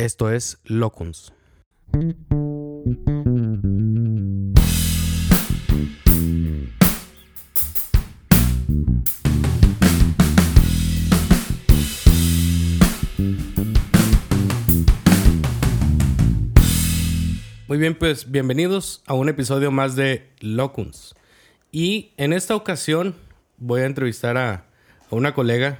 Esto es Locuns. Muy bien, pues bienvenidos a un episodio más de Locuns. Y en esta ocasión voy a entrevistar a, una colega.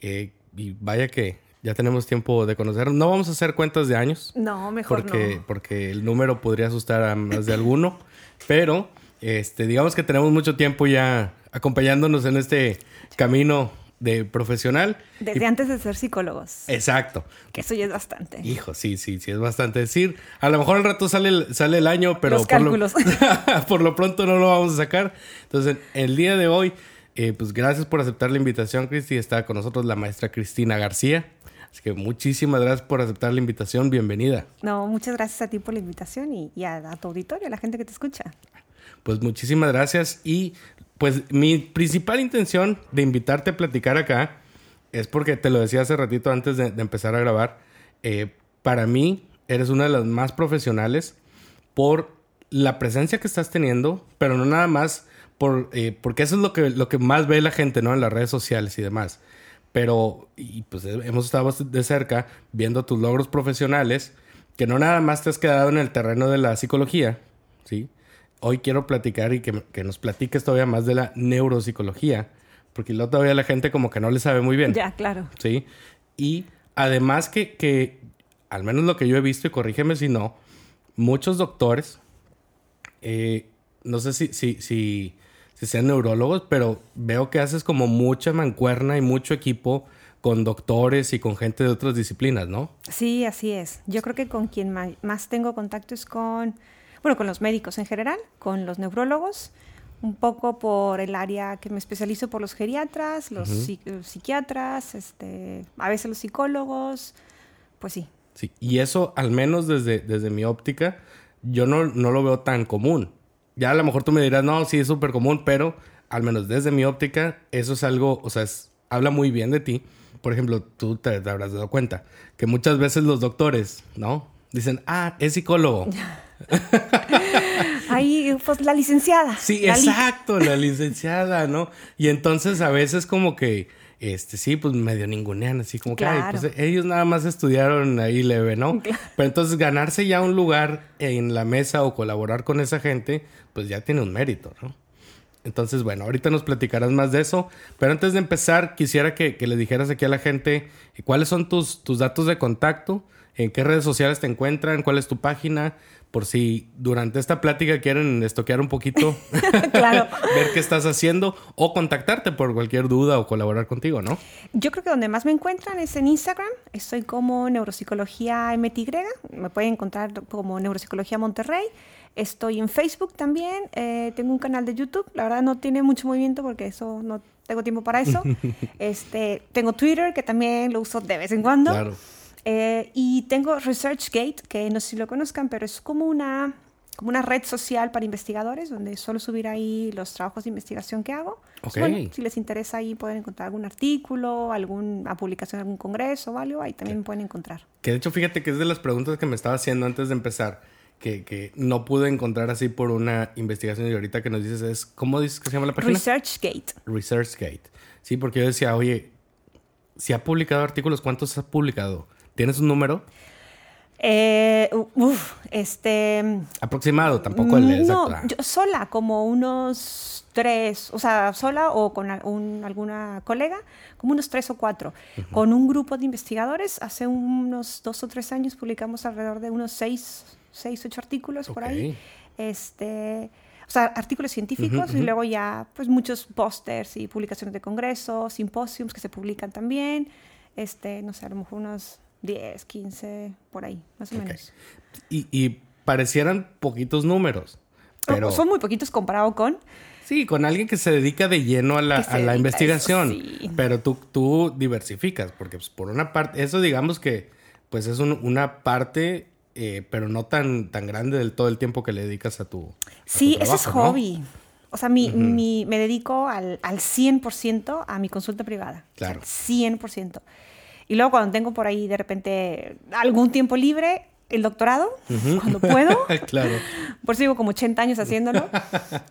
eh, y vaya que ya tenemos tiempo de conocer. No vamos a hacer cuentas de años. No, mejor porque, no. porque el número podría asustar a más de alguno. pero este, digamos que tenemos mucho tiempo ya acompañándonos en este camino de profesional. Desde Y- antes de ser psicólogos. Exacto. Que eso ya es bastante. Hijo, sí, sí, sí, es bastante decir. A lo mejor al rato sale el, sale el año, pero Los por lo, cálculos. por lo pronto no lo vamos a sacar. Entonces, el día de hoy, eh, pues gracias por aceptar la invitación, Cristi. Está con nosotros la maestra Cristina García. Así que muchísimas gracias por aceptar la invitación. Bienvenida. No, muchas gracias a ti por la invitación y, y a, a tu auditorio, a la gente que te escucha. Pues muchísimas gracias. Y pues mi principal intención de invitarte a platicar acá es porque te lo decía hace ratito antes de, de empezar a grabar. eh, para mí eres una de las más profesionales por la presencia que estás teniendo, pero no nada más por, eh, porque eso es lo que, lo que más ve la gente, ¿no? En las redes sociales y demás. Pero, y pues eh, hemos estado de cerca viendo tus logros profesionales, que no nada más te has quedado en el terreno de la psicología, ¿sí? Hoy quiero platicar y que, que nos platiques todavía más de la neuropsicología, porque luego todavía la gente como que no le sabe muy bien. Ya, claro. ¿sí? Y además que, que, al menos lo que yo he visto, y corrígeme si no, muchos doctores, eh, no sé si, si, si, si sean neurólogos, pero veo que haces como mucha mancuerna y mucho equipo con doctores y con gente de otras disciplinas, ¿no? Sí, así es. Yo creo que con quien más tengo contacto es con, bueno, con los médicos en general, con los neurólogos, un poco por el área que me especializo por los geriatras, los psi- eh, psiquiatras, este, a veces los psicólogos, pues sí. Sí, y eso, al menos desde, desde mi óptica, yo no, no lo veo tan común. Ya a lo mejor tú me dirás, no, sí es súper común, pero al menos desde mi óptica, eso es algo, o sea, es- habla muy bien de ti. Por ejemplo, tú te, te habrás dado cuenta que muchas veces los doctores, ¿no? Dicen, ah, es psicólogo. Ahí, pues la licenciada. Sí, la li- exacto, la licenciada, ¿no? Y entonces a veces como que, este, sí, pues medio ningunean, así como que, ay, Claro. pues ellos nada más estudiaron ahí leve, ¿no? Pero entonces ganarse ya un lugar en la mesa o colaborar con esa gente, pues ya tiene un mérito, ¿no? Entonces, bueno, ahorita nos platicarás más de eso, pero antes de empezar, quisiera que, que le dijeras aquí a la gente eh, cuáles son tus, tus datos de contacto, en qué redes sociales te encuentran, cuál es tu página, por si durante esta plática quieren estoquear un poquito, Claro. ver qué estás haciendo o contactarte por cualquier duda o colaborar contigo, ¿no? Yo creo que donde más me encuentran es en Instagram. Estoy como Neuropsicología MTY. Me pueden encontrar como Neuropsicología Monterrey. Estoy en Facebook también. eh, tengo un canal de YouTube. La verdad no tiene mucho movimiento porque eso no tengo tiempo para eso. este, tengo Twitter que también lo uso de vez en cuando. Claro. Eh, y tengo ResearchGate, que no sé si lo conozcan, pero es como una, como una red social para investigadores, donde suelo subir ahí los trabajos de investigación que hago. Pues Ok. bueno, si les interesa ahí pueden encontrar algún artículo, alguna publicación algún congreso o algo, ahí también me pueden encontrar. Que de hecho, fíjate que es de las preguntas que me estaba haciendo antes de empezar, que, que no pude encontrar así por una investigación y ahorita que nos dices es, ¿cómo dices que se llama la página? ResearchGate. ResearchGate. Sí, porque yo decía, oye, si ha publicado artículos, ¿cuántos ha publicado? ¿Tienes un número? Eh, uf, este... Aproximado, tampoco el exacto. No, yo sola, como unos tres, o sea, sola o con un- alguna colega, como unos tres o cuatro. Con un grupo de investigadores, hace unos dos o tres años publicamos alrededor de unos seis, seis ocho artículos por ahí. Este, o sea, artículos científicos y luego ya, pues muchos pósters y publicaciones de congresos, simposios que se publican también. Este, no sé, a lo mejor unos 10, 15, por ahí, más o menos. Y, y parecieran poquitos números, pero Son muy poquitos comparado con... sí, con alguien que se dedica de lleno a la, a la investigación. eso, sí. Pero tú, tú diversificas, porque pues, por una parte, eso digamos que pues es un- una parte, eh, pero no tan, tan grande del todo el tiempo que le dedicas a tu. a tu Sí, ese es trabajo, ¿no? hobby. O sea, mi, mi- me dedico al, al 100% a mi consulta privada. Claro. O sea, 100%. Y luego cuando tengo por ahí de repente algún tiempo libre, el doctorado, cuando puedo. claro. Por eso llevo como 80 años haciéndolo.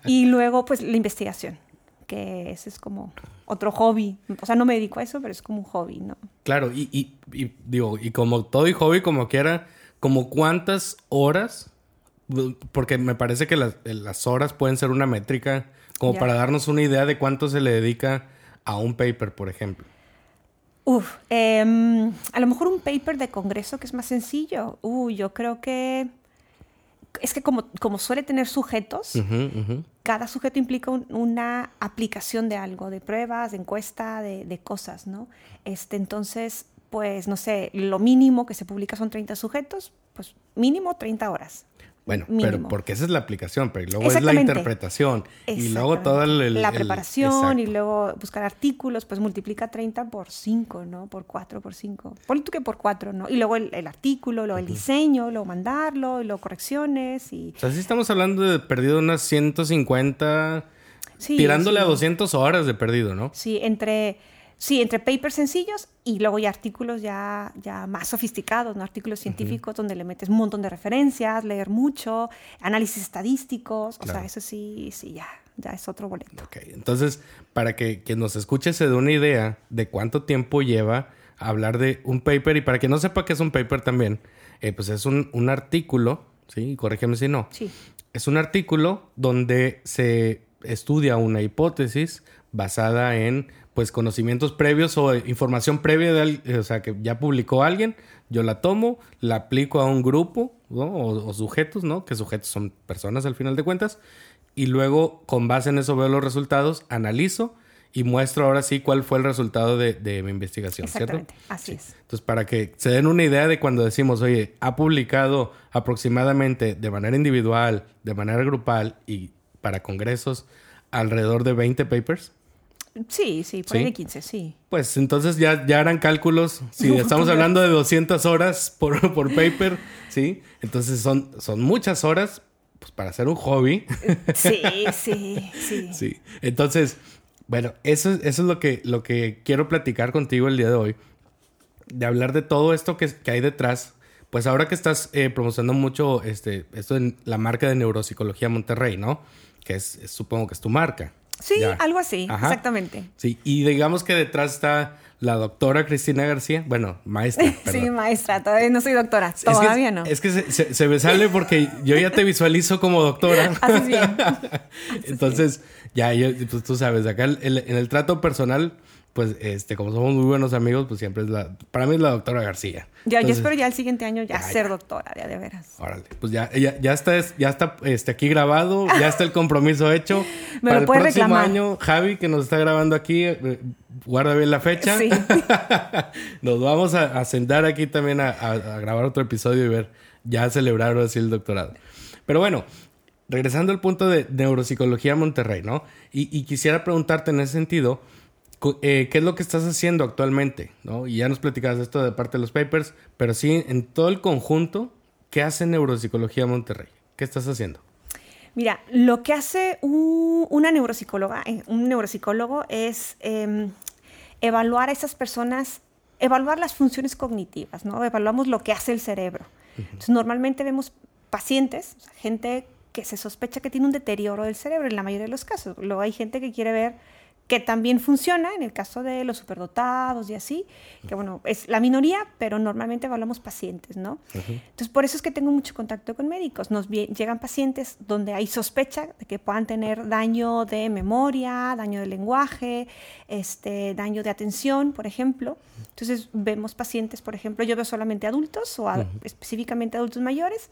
y luego, pues, la investigación, que ese es como otro hobby. O sea, no me dedico a eso, pero es como un hobby, ¿no? Claro, y, y, y digo, y como todo y hobby, como quiera, como cuántas horas, porque me parece que las, las horas pueden ser una métrica, como para darnos una idea de cuánto se le dedica a un paper, por ejemplo. Uf, em, a lo mejor un paper de congreso que es más sencillo. Uy, yo creo que es que como, como suele tener sujetos, cada sujeto implica una aplicación de algo, de pruebas, de encuesta, de, de, cosas, ¿no? Este, entonces, pues, no sé, lo mínimo que se publica son 30 sujetos, pues mínimo 30 horas. Bueno, pero porque esa es la aplicación, pero luego es la interpretación y luego toda la preparación y luego buscar artículos, pues multiplica 30 por 5, ¿no? Por 4, por 5. Ponle tú que por 4, ¿no? Y luego el, artículo, luego el diseño, luego mandarlo, y luego correcciones y... O sea, sí estamos hablando de perdido unas 150, tirándole a 200 horas de perdido, ¿no? Sí, entre Sí, entre papers sencillos y luego ya artículos ya, ya más sofisticados, ¿no? artículos científicos donde le metes un montón de referencias, leer mucho, análisis estadísticos, o sea, eso sí, sí, ya, ya es otro boleto. Ok, entonces, para que quien nos escuche se dé una idea de cuánto tiempo lleva hablar de un paper y para que no sepa qué es un paper también, eh, pues es un, un artículo, ¿sí? Corrígeme si no. Sí. Es un artículo donde se estudia una hipótesis basada en pues conocimientos previos o información previa de o sea, que ya publicó alguien, yo la tomo, la aplico a un grupo o, sujetos, ¿no? Que sujetos son personas al final de cuentas, y luego con base en eso veo los resultados, analizo y muestro ahora sí cuál fue el resultado de, mi investigación, Exactamente, así es. Entonces, para que se den una idea de cuando decimos, oye, ha publicado aproximadamente de manera individual, de manera grupal y para congresos alrededor de 20 papers, Sí, sí, por ahí de 15, sí. Pues entonces ya, ya harán cálculos. Si estamos hablando de 200 horas por, por paper, ¿sí? Entonces son, son muchas horas pues, para hacer un hobby. Sí, sí, sí. Sí. Entonces, bueno, eso, eso es lo que, lo que quiero platicar contigo el día de hoy. De hablar de todo esto que, que hay detrás. Pues ahora que estás eh, promocionando mucho este, esto en la marca de Neuropsicología Monterrey, ¿no? Que es supongo que es tu marca. Sí, algo así, exactamente. Sí, y digamos que detrás está la doctora Cristina García, bueno, maestra. sí, maestra, todavía no soy doctora, todavía no. Es que se, me sale porque yo ya te visualizo como doctora. Haces bien. Entonces, ya, pues tú sabes, acá en el trato personal pues este, como somos muy buenos amigos, pues siempre es la, para mí es la doctora García. Ya, yo espero ya el siguiente año ya, ser doctora, ya de veras. Órale, pues ya, ya, ya está, ya está este, aquí grabado, ya está el compromiso hecho. Me para lo el próximo año, Javi, que nos está grabando aquí, eh, guarda bien la fecha. Sí. nos vamos a, sentar aquí también a, grabar otro episodio y ver, ya celebrar así el doctorado. Pero bueno, regresando al punto de neuropsicología Monterrey, ¿no? Y, y quisiera preguntarte en ese sentido, eh, ¿qué es lo que estás haciendo actualmente? ¿no? Y ya nos platicabas esto de parte de los papers, pero sí, en todo el conjunto, ¿qué hace Neuropsicología Monterrey? ¿Qué estás haciendo? Mira, lo que hace una neuropsicóloga, eh, un neuropsicólogo es em, evaluar a esas personas, evaluar las funciones cognitivas, ¿no? Evaluamos lo que hace el cerebro. Entonces, normalmente vemos pacientes, gente que se sospecha que tiene un deterioro del cerebro en la mayoría de los casos. Luego hay gente que quiere ver que también funciona en el caso de los superdotados y así, que bueno, es la minoría, pero normalmente evaluamos pacientes, ¿no? Entonces, por eso es que tengo mucho contacto con médicos. Nos llegan pacientes donde hay sospecha de que puedan tener daño de memoria, daño de lenguaje, este, daño de atención, por ejemplo. Entonces, vemos pacientes, por ejemplo, yo veo solamente adultos o específicamente adultos mayores,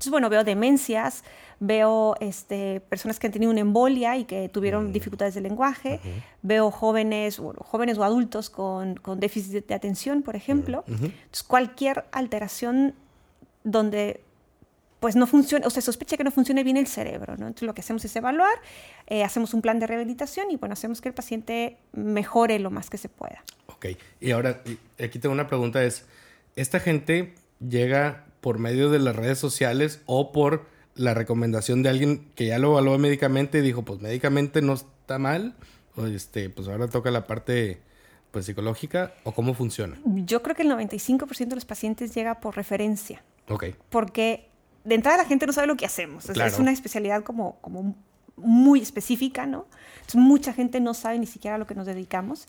entonces, bueno, veo demencias, veo este, personas que han tenido una embolia y que tuvieron mm. dificultades de lenguaje, veo jóvenes, jóvenes o adultos con, con, déficit de atención, por ejemplo. Entonces, cualquier alteración donde pues no funciona, o se sospecha que no funcione bien el cerebro, ¿no? Entonces lo que hacemos es evaluar, eh, hacemos un plan de rehabilitación y bueno, hacemos que el paciente mejore lo más que se pueda. Ok, y ahora aquí tengo una pregunta, es, ¿esta gente llega por medio de las redes sociales o por la recomendación de alguien que ya lo evaluó médicamente y dijo, pues médicamente no está mal, o este, pues ahora toca la parte pues psicológica o cómo funciona? Yo creo que el 95% de los pacientes llega por referencia. Ok. Porque de entrada la gente no sabe lo que hacemos. Es- una especialidad como, como muy específica, ¿no? Entonces, mucha gente no sabe ni siquiera a lo que nos dedicamos.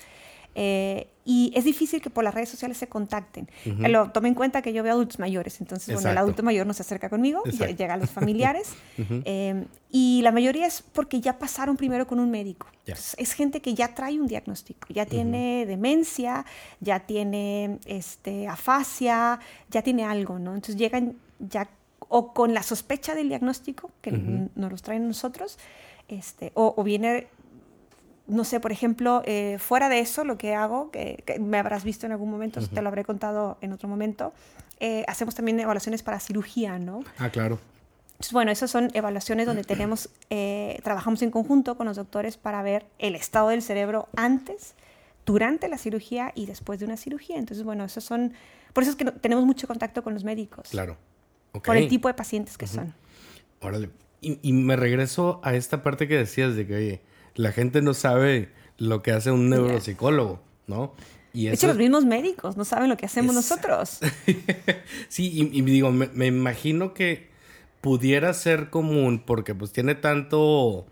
Eh, y es difícil que por las redes sociales se contacten. Ujú. Eh, lo, tome en cuenta que yo veo adultos mayores, entonces, bueno, el adulto mayor no se acerca conmigo, Exacto. llega a los familiares. Ujú. eh, y la mayoría es porque ya pasaron primero con un médico. Ya. Entonces, es gente que ya trae un diagnóstico, ya tiene demencia, ya tiene este, afasia, ya tiene algo, ¿no? Entonces llegan ya o con la sospecha del diagnóstico, que nos los traen nosotros, este, o, o viene, no sé, por ejemplo, eh, fuera de eso, lo que hago, que, que me habrás visto en algún momento, te lo habré contado en otro momento, eh, hacemos también evaluaciones para cirugía, ¿no? Ah, claro. Entonces, bueno, esas son evaluaciones donde tenemos, eh, trabajamos en conjunto con los doctores para ver el estado del cerebro antes, durante la cirugía y después de una cirugía. Entonces, bueno, esos son, por eso es que no- tenemos mucho contacto con los médicos, Claro. Por el tipo de pacientes que son. Órale. Y, y me regreso a esta parte que decías de que, oye, la gente no sabe lo que hace un neuropsicólogo, ¿no? Y De hecho, los mismos médicos no saben lo que hacemos nosotros. sí, y, y digo, me, me imagino que pudiera ser común porque pues tiene tanto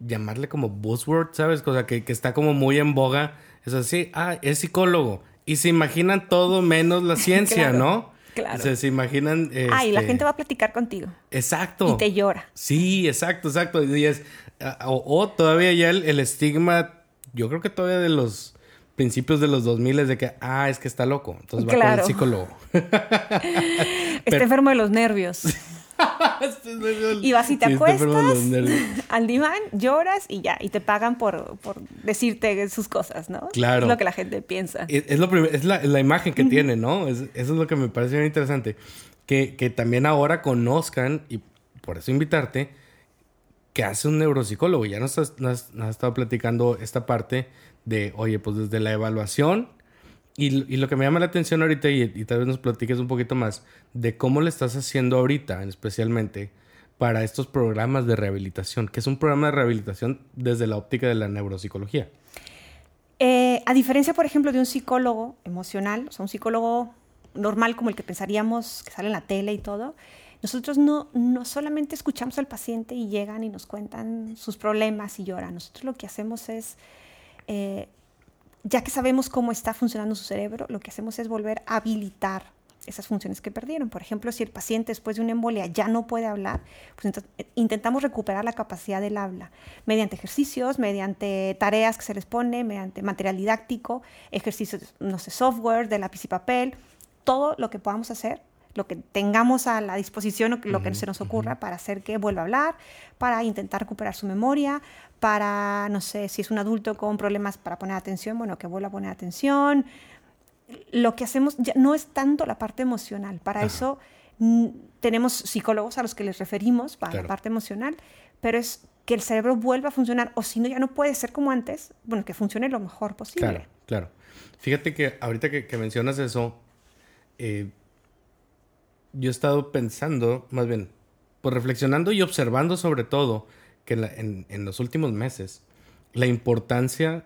llamarle como buzzword, ¿sabes? Cosa que, que está como muy en boga. Es así, ah, es psicólogo. Y se imaginan todo menos la ciencia, Claro, ¿no? Claro. Se, se imaginan... Ah, y la este, gente va a platicar contigo Exacto. y te llora. Sí, exacto, exacto. Y es, ah, o, o todavía ya el, el estigma, yo creo que todavía de los principios de los 2000 es de que, ah, es que está loco. Entonces va con Claro. el psicólogo. Está enfermo de los nervios. Y vas y te Sí, acuestas al diván, lloras y ya, y te pagan por, por decirte sus cosas, ¿no? Claro. Es lo que la gente piensa. Es, es lo es la, la imagen que tiene, ¿no? Es- eso es lo que me parece bien interesante. Que, que también ahora conozcan, y por eso invitarte, que hace un neuropsicólogo. Ya nos has, nos nos has estado platicando esta parte de, oye, pues desde la evaluación. Y, lo que me llama la atención ahorita, y, y tal vez nos platiques un poquito más, de cómo le estás haciendo ahorita, especialmente para estos programas de rehabilitación, que es un programa de rehabilitación desde la óptica de la neuropsicología. Eh, a diferencia, por ejemplo, de un psicólogo emocional, o sea, un psicólogo normal como el que pensaríamos que sale en la tele y todo, nosotros no, no solamente escuchamos al paciente y llegan y nos cuentan sus problemas y lloran. Nosotros lo que hacemos es, eh, ya que sabemos cómo está funcionando su cerebro, lo que hacemos es volver a habilitar esas funciones que perdieron. Por ejemplo, si el paciente después de una embolia ya no puede hablar, pues entonces eh, intentamos recuperar la capacidad del habla mediante ejercicios, mediante tareas que se les pone, mediante material didáctico, ejercicios, no sé, software, de lápiz y papel, todo lo que podamos hacer, lo que tengamos a la disposición, o que- lo que se nos ocurra para hacer que vuelva a hablar, para intentar recuperar su memoria, para, no sé, si es un adulto con problemas para poner atención, bueno, que vuelva a poner atención, lo que hacemos ya no es tanto la parte emocional. Para Ajá. eso mm, tenemos psicólogos a los que les referimos para Claro. la parte emocional, pero es que el cerebro vuelva a funcionar, o si no, ya no puede ser como antes, bueno, que funcione lo mejor posible. Claro, claro. Fíjate que ahorita que, que mencionas eso, eh, yo he estado pensando, más bien, pues reflexionando y observando sobre todo que en, la- en- en los últimos meses, la importancia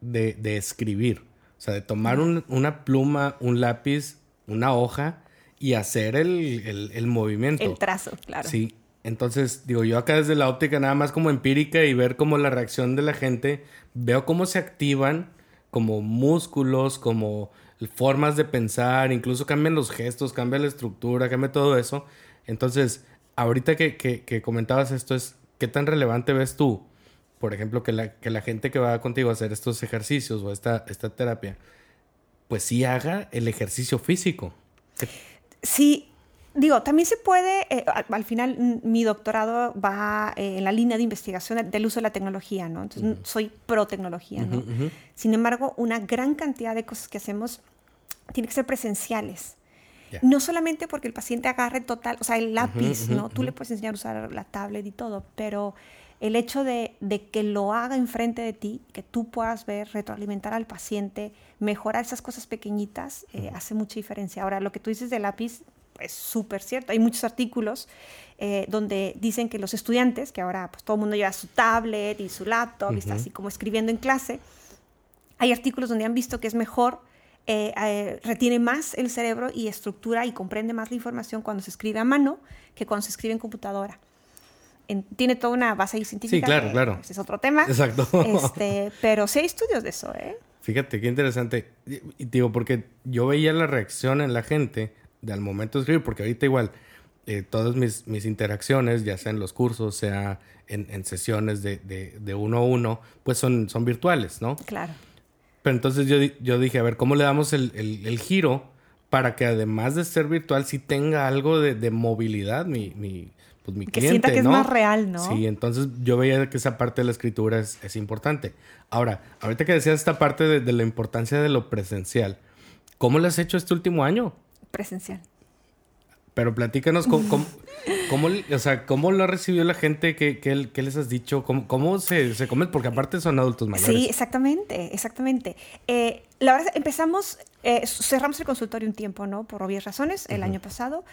de, de escribir, o sea, de tomar un- una pluma, un lápiz, una hoja y hacer el, el- el movimiento. El trazo, claro. Sí. Entonces, digo, yo acá desde la óptica nada más como empírica y ver como la reacción de la gente, veo cómo se activan como músculos, como formas de pensar, incluso cambian los gestos, cambia la estructura, cambia todo eso. Entonces, ahorita que, que- que comentabas esto es, ¿qué tan relevante ves tú? Por ejemplo, que la, que la gente que va contigo a hacer estos ejercicios o esta, esta terapia, pues sí haga el ejercicio físico. Sí, digo, también se puede, eh, al, al final mm, mi doctorado va eh, en la línea de investigación del uso de la tecnología, ¿no? Entonces soy pro tecnología, ¿no? Sin embargo, una gran cantidad de cosas que hacemos tienen que ser presenciales. No solamente porque el paciente agarre total, o sea, el lápiz, ¿no? Tú le puedes enseñar a usar la tablet y todo, pero el hecho de, de que lo haga enfrente de ti, que tú puedas ver, retroalimentar al paciente, mejorar esas cosas pequeñitas, eh, hace mucha diferencia. Ahora, lo que tú dices del lápiz es súper cierto. Hay muchos artículos eh, donde dicen que los estudiantes, que ahora pues todo el mundo lleva su tablet y su laptop y está así como escribiendo en clase, hay artículos donde han visto que es mejor, eh, eh, retiene más el cerebro y estructura y comprende más la información cuando se escribe a mano que cuando se escribe en computadora. tiene toda una base científica. Sí, claro, claro. Ese es otro tema. Exacto. Este, pero sí hay estudios de eso, ¿eh? Fíjate, qué interesante. Y digo, porque yo veía la reacción en la gente al momento de escribir, porque ahorita igual eh, todas mis, mis, interacciones, ya sea en los cursos, sea en, en sesiones de, de, de, uno a uno, pues son, son virtuales, ¿no? Claro. Pero entonces yo, yo dije, a ver, ¿cómo le damos el, el, el giro para que además de ser virtual, sí tenga algo de, de movilidad mi, mi, pues, mi que cliente, sienta que ¿no? es más real, ¿no? Sí, entonces yo veía que esa parte de la escritura es, es importante. Ahora, ahorita que decías esta parte de, de la importancia de lo presencial, ¿cómo lo has hecho este último año? Presencial. Pero platícanos cómo, cómo, cómo, o sea, cómo lo ha recibido la gente, qué, qué, qué les has dicho, cómo, cómo se, se come, porque aparte son adultos mayores. Sí, exactamente, exactamente. Eh, la verdad, empezamos, eh, cerramos el consultorio un tiempo, ¿no? Por obvias razones, el uh -huh. año pasado,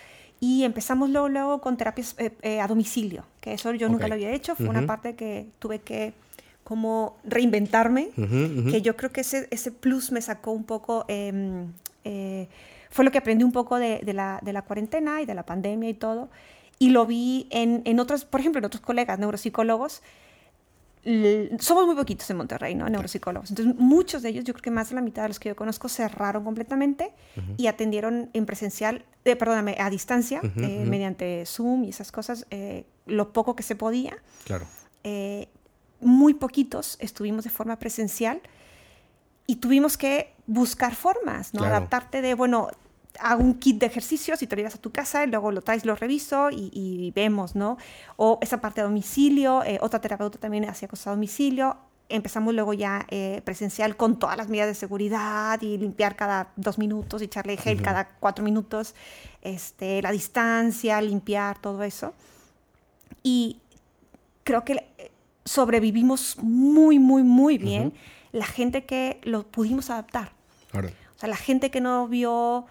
y empezamos luego, luego con terapias eh, a domicilio, que eso yo nunca okay. lo había hecho, fue uh -huh. una parte que tuve que como reinventarme, uh -huh, que yo creo que ese, ese plus me sacó un poco em, fue lo que aprendí un poco de, de, la, de, la, cuarentena y de la pandemia y todo. Y lo vi en, en otros, por ejemplo, en otros colegas neuropsicólogos. Somos muy poquitos en Monterrey, ¿no? Neuropsicólogos. Entonces, muchos de ellos, yo creo que más de la mitad de los que yo conozco, cerraron completamente uh -huh. y atendieron en presencial, eh, perdóname, a distancia, uh -huh, eh, uh -huh. mediante Zoom y esas cosas, eh, lo poco que se podía. Claro. Eh, muy poquitos estuvimos de forma presencial y tuvimos que buscar formas, ¿no? Claro. Adaptarte de, bueno, hago un kit de ejercicios y te lo llevas a tu casa y luego lo traes, lo reviso y, y vemos, ¿no? O esa parte a domicilio, eh, otra terapeuta también hacía cosas a domicilio. Empezamos luego ya eh, presencial con todas las medidas de seguridad y limpiar cada dos minutos y echarle gel uh -huh. cada cuatro minutos, este, la distancia, limpiar, todo eso. Y creo que eh, sobrevivimos muy, muy, muy bien. Uh -huh. La gente que lo pudimos adaptar. Ahora. O sea, la gente que no vio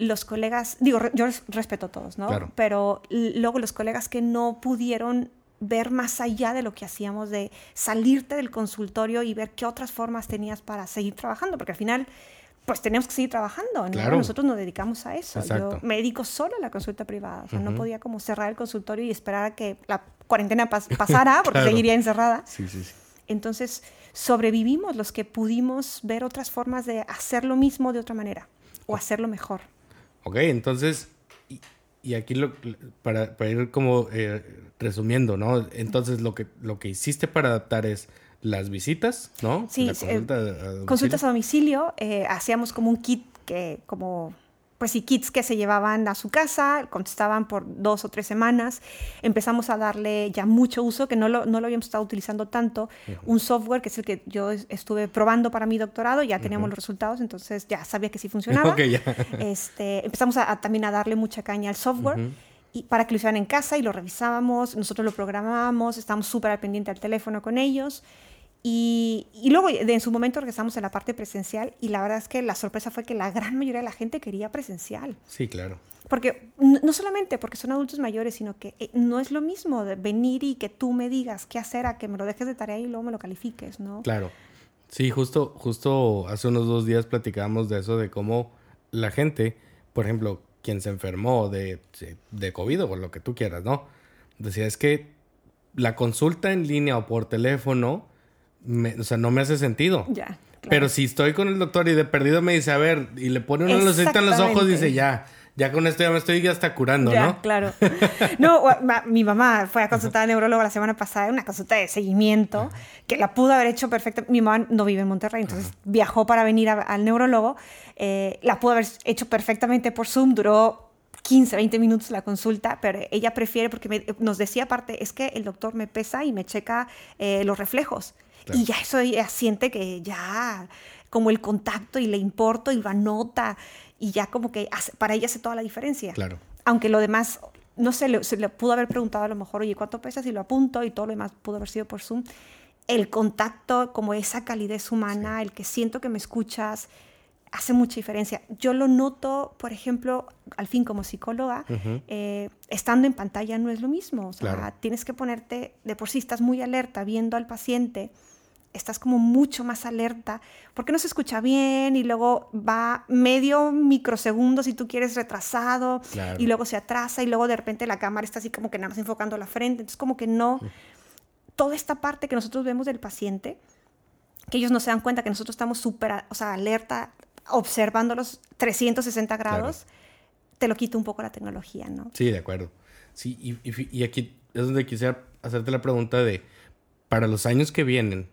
los colegas, digo, yo respeto a todos, ¿no? Claro. Pero luego los colegas que no pudieron ver más allá de lo que hacíamos, de salirte del consultorio y ver qué otras formas tenías para seguir trabajando, porque al final, pues tenemos que seguir trabajando, ¿no? Claro. Nosotros nos dedicamos a eso. Exacto. Yo me dedico solo a la consulta privada, o sea, uh -huh. no podía como cerrar el consultorio y esperar a que la cuarentena pas pasara, porque claro. seguiría encerrada. Sí, sí, sí. Entonces, sobrevivimos los que pudimos ver otras formas de hacer lo mismo de otra manera o hacerlo mejor. Ok, entonces, y, y aquí lo, para, para, ir como eh, resumiendo, ¿no? Entonces lo que, lo que hiciste para adaptar es las visitas, ¿no? Sí, consulta eh, a consultas a domicilio, eh, hacíamos como un kit que como pues sí, kits que se llevaban a su casa, contestaban por dos o tres semanas. Empezamos a darle ya mucho uso, que no lo, no lo habíamos estado utilizando tanto. Uh -huh. Un software que es el que yo estuve probando para mi doctorado, ya teníamos uh -huh. los resultados, entonces ya sabía que sí funcionaba. okay, yeah. este, empezamos a, a, también a darle mucha caña al software. Uh -huh. Y para que lo hicieran en casa y lo revisábamos, nosotros lo programábamos, estábamos súper al pendiente al teléfono con ellos. Y, y, luego, de, en su momento, regresamos en la parte presencial y la verdad es que la sorpresa fue que la gran mayoría de la gente quería presencial. Sí, claro. Porque no solamente porque son adultos mayores, sino que eh, no es lo mismo de venir y que tú me digas qué hacer a que me lo dejes de tarea y luego me lo califiques, ¿no? Claro. Sí, justo, justo hace unos dos días platicábamos de eso, de cómo la gente, por ejemplo, quien se enfermó de, de COVID o lo que tú quieras, ¿no? Decía, es que la consulta en línea o por teléfono me, o sea, no me hace sentido. Ya. Claro. Pero si estoy con el doctor y de perdido me dice, a ver, y le pone una lucecita en los ojos, dice, ya, ya con esto ya me estoy hasta curando, ya, ¿no? claro. No, mi mamá fue a consultar al neurólogo la semana pasada, una consulta de seguimiento, que la pudo haber hecho perfecta. Mi mamá no vive en Monterrey, entonces Ajá. viajó para venir a, al neurólogo. Eh, la pudo haber hecho perfectamente por Zoom, duró 15, 20 minutos la consulta, pero ella prefiere, porque me, nos decía aparte, es que el doctor me pesa y me checa eh, los reflejos. Y ya eso ella siente que ya como el contacto y le importo y lo anota y ya como que hace, para ella hace toda la diferencia. Claro. Aunque lo demás, no sé, le, se le pudo haber preguntado a lo mejor, oye, ¿cuánto pesas? Y lo apunto y todo lo demás pudo haber sido por Zoom. El contacto, como esa calidez humana, sí. el que siento que me escuchas, hace mucha diferencia. Yo lo noto, por ejemplo, al fin como psicóloga, uh -huh. eh, estando en pantalla no es lo mismo. O sea, claro. tienes que ponerte, de por sí estás muy alerta viendo al paciente estás como mucho más alerta, porque no se escucha bien y luego va medio microsegundo si tú quieres retrasado y luego se atrasa y luego de repente la cámara está así como que nada más enfocando la frente, entonces como que no, toda esta parte que nosotros vemos del paciente, que ellos no se dan cuenta que nosotros estamos súper, o sea, alerta, observándolos 360 grados, te lo quita un poco la tecnología, ¿no? Sí, de acuerdo. Sí, y, y aquí es donde quisiera hacerte la pregunta de, para los años que vienen,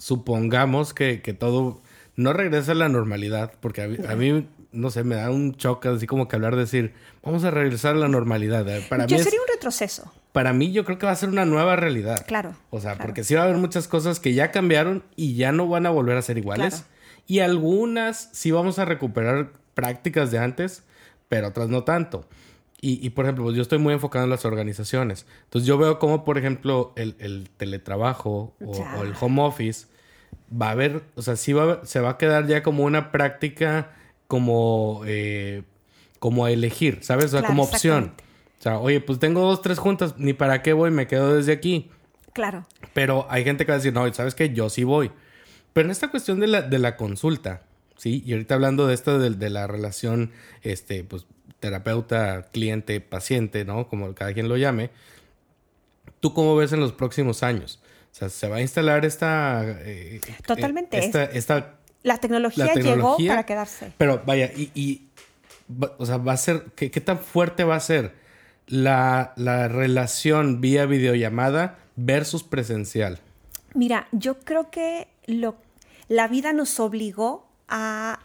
supongamos que, todo no regresa a la normalidad, porque a, mí, no sé, me da un choque así como que hablar de decir, vamos a regresar a la normalidad. Eh, para yo sería un retroceso. Para mí yo creo que va a ser una nueva realidad. Claro. O sea, porque sí va a haber muchas cosas que ya cambiaron y ya no van a volver a ser iguales. Y algunas sí vamos a recuperar prácticas de antes, pero otras no tanto. Y, por ejemplo, pues yo estoy muy enfocado en las organizaciones. Entonces yo veo como, por ejemplo, el, teletrabajo o, el home office va a haber, o sea, sí va, se va a quedar ya como una práctica como, eh, como a elegir, ¿sabes? O sea, como opción. O sea, oye, pues tengo dos, tres juntas, ni para qué voy, me quedo desde aquí. Claro. Pero hay gente que va a decir, no, ¿sabes qué? Yo sí voy. Pero en esta cuestión de la, de la consulta, ¿sí? Y ahorita hablando de esto de, de la relación, este, pues terapeuta, cliente, paciente, ¿no? Como cada quien lo llame. ¿Tú cómo ves en los próximos años? O sea, se va a instalar esta... Eh, Totalmente. Esta, esta, la, tecnología llegó para quedarse. Pero vaya, y, o sea, va a ser, ¿qué, tan fuerte va a ser la, la relación vía videollamada versus presencial? Mira, yo creo que lo, la vida nos obligó a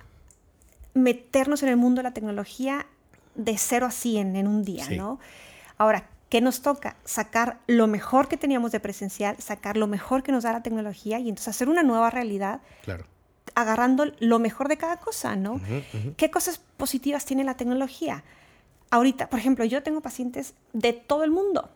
meternos en el mundo de la tecnología de 0 a 100 en un día, ¿no? Ahora, ¿qué nos toca? Sacar lo mejor que teníamos de presencial, sacar lo mejor que nos da la tecnología y entonces hacer una nueva realidad. Claro. Agarrando lo mejor de cada cosa, ¿no? ¿Qué cosas positivas tiene la tecnología? Ahorita, por ejemplo, yo tengo pacientes de todo el mundo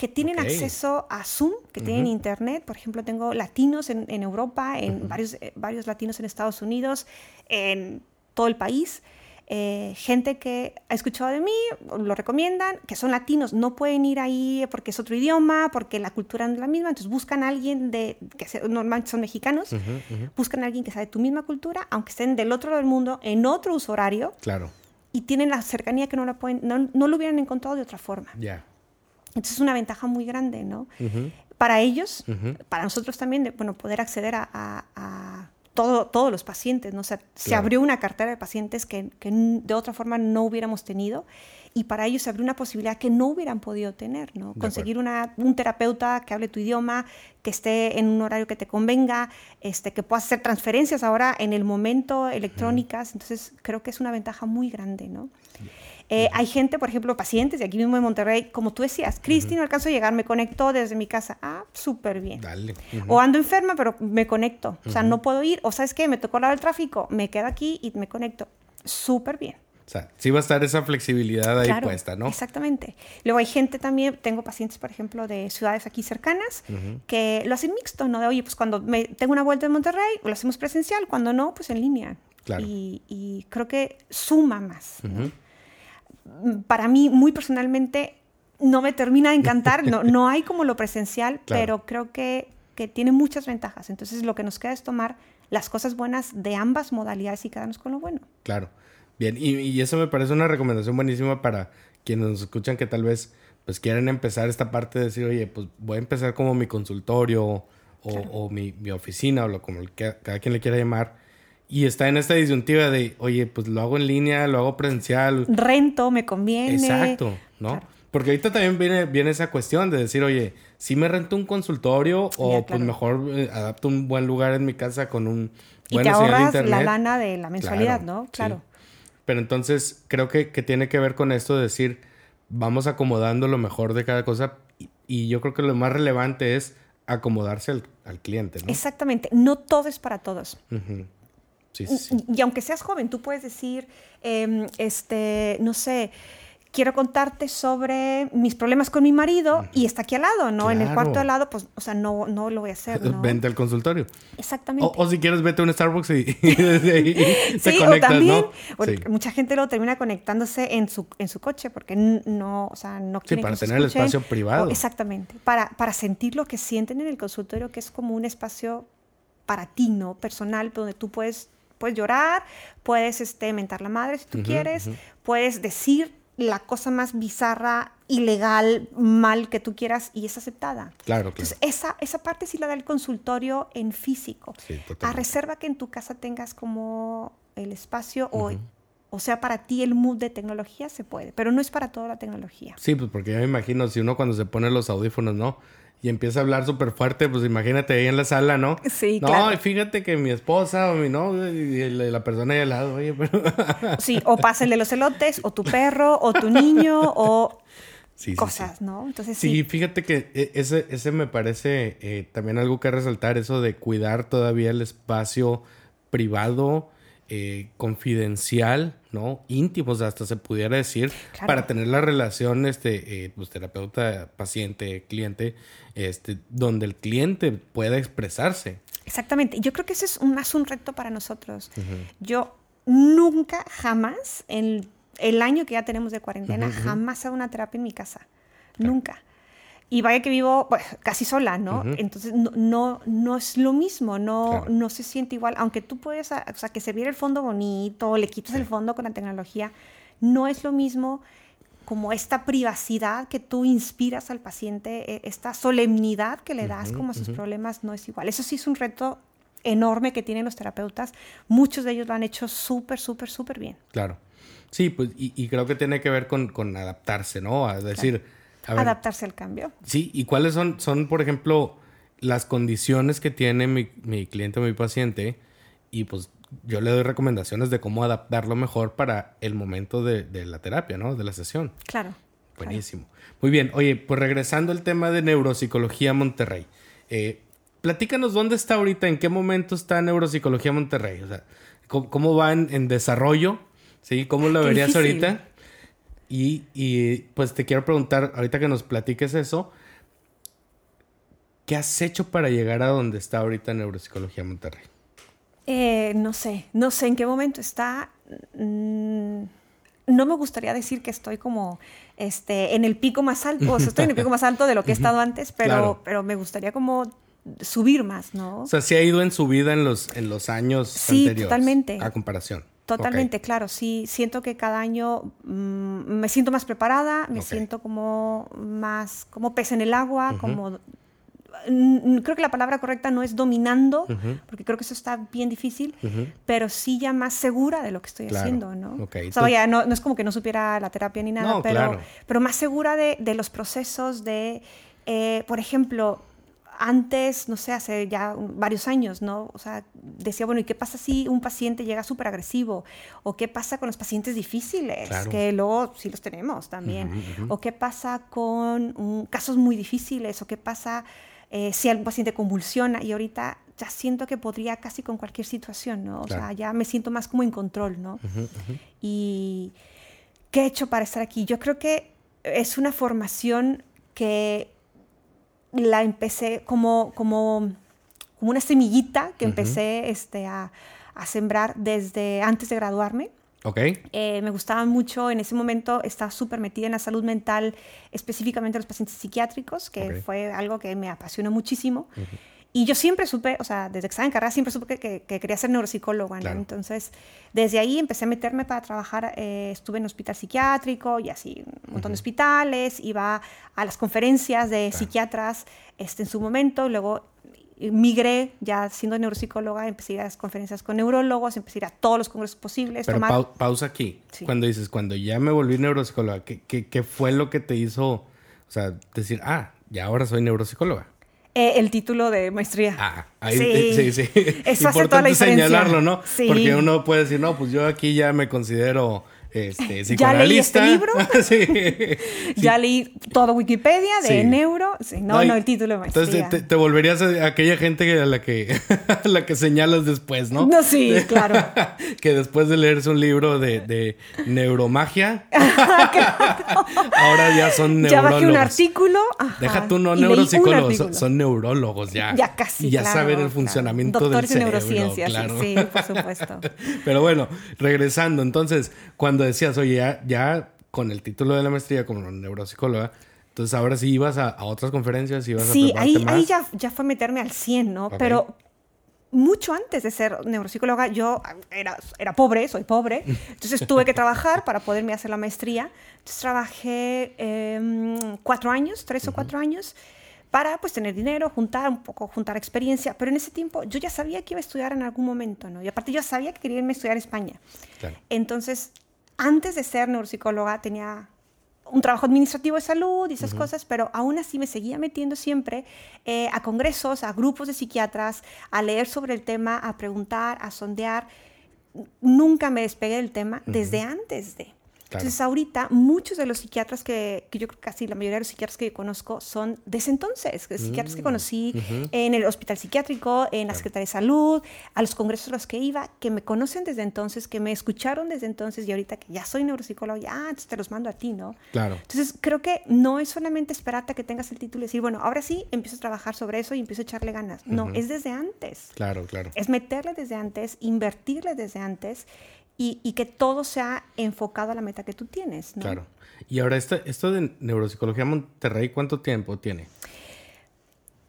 que tienen acceso a Zoom, que tienen internet. Por ejemplo, tengo latinos en, Europa, en varios, eh, varios latinos en Estados Unidos, en todo el país. Eh, gente que ha escuchado de mí, lo recomiendan, que son latinos, no pueden ir ahí porque es otro idioma, porque la cultura no es la misma, entonces buscan a alguien de, que normalmente son mexicanos, buscan a alguien que sabe tu misma cultura, aunque estén del otro lado del mundo, en otro uso horario. Claro. Y tienen la cercanía que no, la pueden, no, lo hubieran encontrado de otra forma. Ya. Entonces es una ventaja muy grande, ¿no? Para ellos, para nosotros también, de, bueno, poder acceder a todos los pacientes, ¿no? se abrió una cartera de pacientes que, de otra forma no hubiéramos tenido y para ellos se abrió una posibilidad que no hubieran podido tener, ¿no? Conseguir una, un terapeuta que hable tu idioma, que esté en un horario que te convenga, este, que pueda hacer transferencias ahora en el momento electrónicas, entonces creo que es una ventaja muy grande, ¿no? Eh, hay gente, por ejemplo, pacientes de aquí mismo en Monterrey, como tú decías, Cristi, no alcanzo a llegar, me conecto desde mi casa. Ah, súper bien. Dale. O ando enferma, pero me conecto. O sea, no puedo ir. O sabes qué, me tocó lado del tráfico, me quedo aquí y me conecto. Súper bien. O sea, sí va a estar esa flexibilidad ahí puesta, ¿no? Exactamente. Luego hay gente también, tengo pacientes, por ejemplo, de ciudades aquí cercanas, que lo hacen mixto, ¿no? De, oye, pues cuando me, tengo una vuelta en Monterrey, lo hacemos presencial, cuando no, pues en línea. Claro. Y, creo que suma más. ¿no? Para mí, muy personalmente, no me termina de encantar. No, no hay como lo presencial, pero creo que, que, tiene muchas ventajas. Entonces, lo que nos queda es tomar las cosas buenas de ambas modalidades y quedarnos con lo bueno. Claro. Bien, y, y eso me parece una recomendación buenísima para quienes nos escuchan que tal vez pues quieren empezar esta parte de decir, oye, pues voy a empezar como mi consultorio o, o mi, mi, oficina o lo como cada quien le quiera llamar y está en esta disyuntiva de, oye, pues lo hago en línea, lo hago presencial. Rento, me conviene. Exacto, ¿no? Porque ahorita también viene, viene esa cuestión de decir, oye, si me rento un consultorio o pues mejor eh, adapto un buen lugar en mi casa con un buen y te ahorras la lana de la mensualidad, ¿no? Claro. Pero entonces creo que, tiene que ver con esto de decir, vamos acomodando lo mejor de cada cosa y, yo creo que lo más relevante es acomodarse al, cliente, ¿no? Exactamente. No todo es para todos. Y, aunque seas joven, tú puedes decir, em, este, no sé, quiero contarte sobre mis problemas con mi marido y está aquí al lado, ¿no? En el cuarto al lado, pues, o sea, no, no lo voy a hacer, ¿no? Vente al consultorio. Exactamente. O, si quieres, vete a un Starbucks y, desde ahí te conectas, o también, ¿no? Mucha gente lo termina conectándose en su, en su coche porque no, o sea, no quieren Sí, para tener el espacio privado. exactamente. Para, para sentir lo que sienten en el consultorio, que es como un espacio para ti, ¿no? Personal, donde tú puedes, puedes llorar, puedes este, mentar la madre si tú quieres, puedes decir la cosa más bizarra, ilegal, mal que tú quieras y es aceptada. Claro, claro. esa, esa parte sí la da el consultorio en físico. Sí, a reserva que en tu casa tengas como el espacio o, o sea, para ti el mood de tecnología se puede, pero no es para toda la tecnología. Sí, pues porque yo me imagino si uno cuando se pone los audífonos, ¿no? Y empieza a hablar súper fuerte, pues imagínate ahí en la sala, ¿no? Sí, claro. No, fíjate que mi esposa o mi novio y la persona ahí al lado, oye, pero... sí, o pásenle los elotes, o tu perro, o tu niño, o cosas, ¿no? Entonces sí. Sí, fíjate que e, ese, ese me parece eh, también algo que resaltar, eso de cuidar todavía el espacio privado, eh, confidencial, ¿no? Íntimos, hasta se pudiera decir, para tener la relación, este, eh, pues, terapeuta, paciente, cliente, este, donde el cliente pueda expresarse. Exactamente. Yo creo que ese es un, más un reto para nosotros. Yo nunca, jamás, en el año que ya tenemos de cuarentena, jamás hago una terapia en mi casa. Nunca. Y vaya que vivo casi sola, ¿no? Entonces no, no, es lo mismo, no, no se siente igual. Aunque tú puedes, o sea, que se viera el fondo bonito, le quitas el fondo con la tecnología, no es lo mismo como esta privacidad que tú inspiras al paciente, e, esta solemnidad que le das como a sus problemas no es igual. Eso sí es un reto enorme que tienen los terapeutas. Muchos de ellos lo han hecho súper, súper, súper bien. Claro. Sí, pues, y, creo que tiene que ver con, con adaptarse, ¿no? A decir adaptarse al cambio. Sí, ¿y cuáles son, son por ejemplo, las condiciones que tiene mi, mi cliente o mi paciente? Y pues yo le doy recomendaciones de cómo adaptarlo mejor para el momento de, de la terapia, ¿no? De la sesión. Claro. Buenísimo. Muy bien. Oye, pues regresando al tema de neuropsicología Monterrey. Eh, platícanos dónde está ahorita, en qué momento está neuropsicología Monterrey. O sea, cómo, va en, desarrollo, ¿sí? ¿Cómo lo verías ahorita? Y, pues te quiero preguntar, ahorita que nos platiques eso, ¿qué has hecho para llegar a donde está ahorita Neuropsicología Monterrey? Eh, no sé, no sé en qué momento está. Mm, no me gustaría decir que estoy como este, en el pico más alto, o sea, estoy en el pico más alto de lo que he estado antes, pero, pero me gustaría como subir más, ¿no? O sea, sí ha ido en su vida en los, en los años sí, totalmente. A comparación. Totalmente, claro, sí, siento que cada año mm, me siento más preparada, me siento como más, como pez en el agua, como... Creo que la palabra correcta no es dominando, porque creo que eso está bien difícil, pero sí ya más segura de lo que estoy haciendo, ¿no? O sea, no, no, es como que no supiera la terapia ni nada, pero, pero más segura de, de los procesos de, eh, por ejemplo, antes, no sé, hace ya varios años, ¿no? O sea, decía, bueno, ¿y qué pasa si un paciente llega súper agresivo? ¿O qué pasa con los pacientes difíciles? Que luego sí los tenemos también. ¿O qué pasa con casos muy difíciles? ¿O qué pasa eh, si algún paciente convulsiona? Y ahorita ya siento que podría casi con cualquier situación, ¿no? O sea, ya me siento más como en control, ¿no? Y ¿qué he hecho para estar aquí? Yo creo que es una formación que la empecé como, como, como una semillita que empecé este, a, a, sembrar desde antes de graduarme. Okay. Eh, me gustaba mucho, en ese momento estaba súper metida en la salud mental, específicamente los pacientes psiquiátricos, que fue algo que me apasionó muchísimo. Y yo siempre supe, o sea, desde que estaba en carrera, siempre supe que, que, quería ser neuropsicóloga. Entonces, desde ahí empecé a meterme para trabajar. Eh, estuve en hospital psiquiátrico y así, un montón de hospitales. Iba a las conferencias de psiquiatras este, en su momento. Luego migré, ya siendo neuropsicóloga, empecé a ir a las conferencias con neurólogos, empecé a ir a todos los congresos posibles. Pero pausa aquí. Cuando dices, cuando ya me volví neuropsicóloga, ¿qué, ¿qué, qué, fue lo que te hizo, o sea, decir, ah, ya ahora soy neuropsicóloga? Eh, el título de maestría. Ah, ahí sí, sí. sí. Eso hace toda la diferencia. señalarlo, ¿no? Sí. Porque uno puede decir, no, pues yo aquí ya me considero este, Ya leí este libro. sí. Ya leí todo Wikipedia de Sí. neuro. Sí, no, y- no, el título de maestría. Entonces te, te volverías a aquella gente a la que, a la que señalas después, ¿no? No, sí, claro. que después de leerse un libro de, de neuromagia, ahora ya son ya neurólogos. bajé un artículo. ajá, Deja tú no neuropsicólogos, son, son neurólogos ya. Ya casi. Y ya claro, saben el claro. funcionamiento Doctores del en cerebro. neurociencias, claro. sí, por supuesto. Pero bueno, regresando, entonces, cuando decías, oye, ya, ya con el título de la maestría como neuropsicóloga, entonces ahora sí ibas a, a otras conferencias, ibas a Sí, ahí, más. ahí ya, ya fue meterme al 100, ¿no? Ok. Pero mucho antes de ser neuropsicóloga, yo era, era pobre, soy pobre, entonces tuve que trabajar para poderme hacer la maestría. Entonces trabajé em, cuatro años, tres o cuatro años, para pues tener dinero, juntar un poco, juntar experiencia. Pero en ese tiempo yo ya sabía que iba a estudiar en algún momento, ¿no? Y aparte yo sabía que quería irme a estudiar a España. Claro. Entonces, antes de ser neuropsicóloga, tenía un trabajo administrativo de salud y esas cosas, pero aún así me seguía metiendo siempre eh, a congresos, a grupos de psiquiatras, a leer sobre el tema, a preguntar, a sondear. Nunca me despegué del tema desde antes de. Claro. Entonces, ahorita, muchos de los psiquiatras que, que yo creo que casi la mayoría de los psiquiatras que yo conozco son de ese entonces, psiquiatras que conocí en el hospital psiquiátrico, en la Secretaría de Salud, a los congresos a los que iba, que me conocen desde entonces, que me escucharon desde entonces y ahorita que ya soy neuropsicólogo, ya, entonces te los mando a ti, ¿no? Claro. Entonces, creo que no es solamente esperarte a que tengas el título y decir, bueno, ahora sí empiezo a trabajar sobre eso y empiezo a echarle ganas. No, es desde antes. Claro, claro. Es meterle desde antes, invertirle desde antes y, y que todo sea enfocado a la meta que tú tienes, ¿no? Claro. Y ahora, esto, esto de Neuropsicología Monterrey, ¿cuánto tiempo tiene?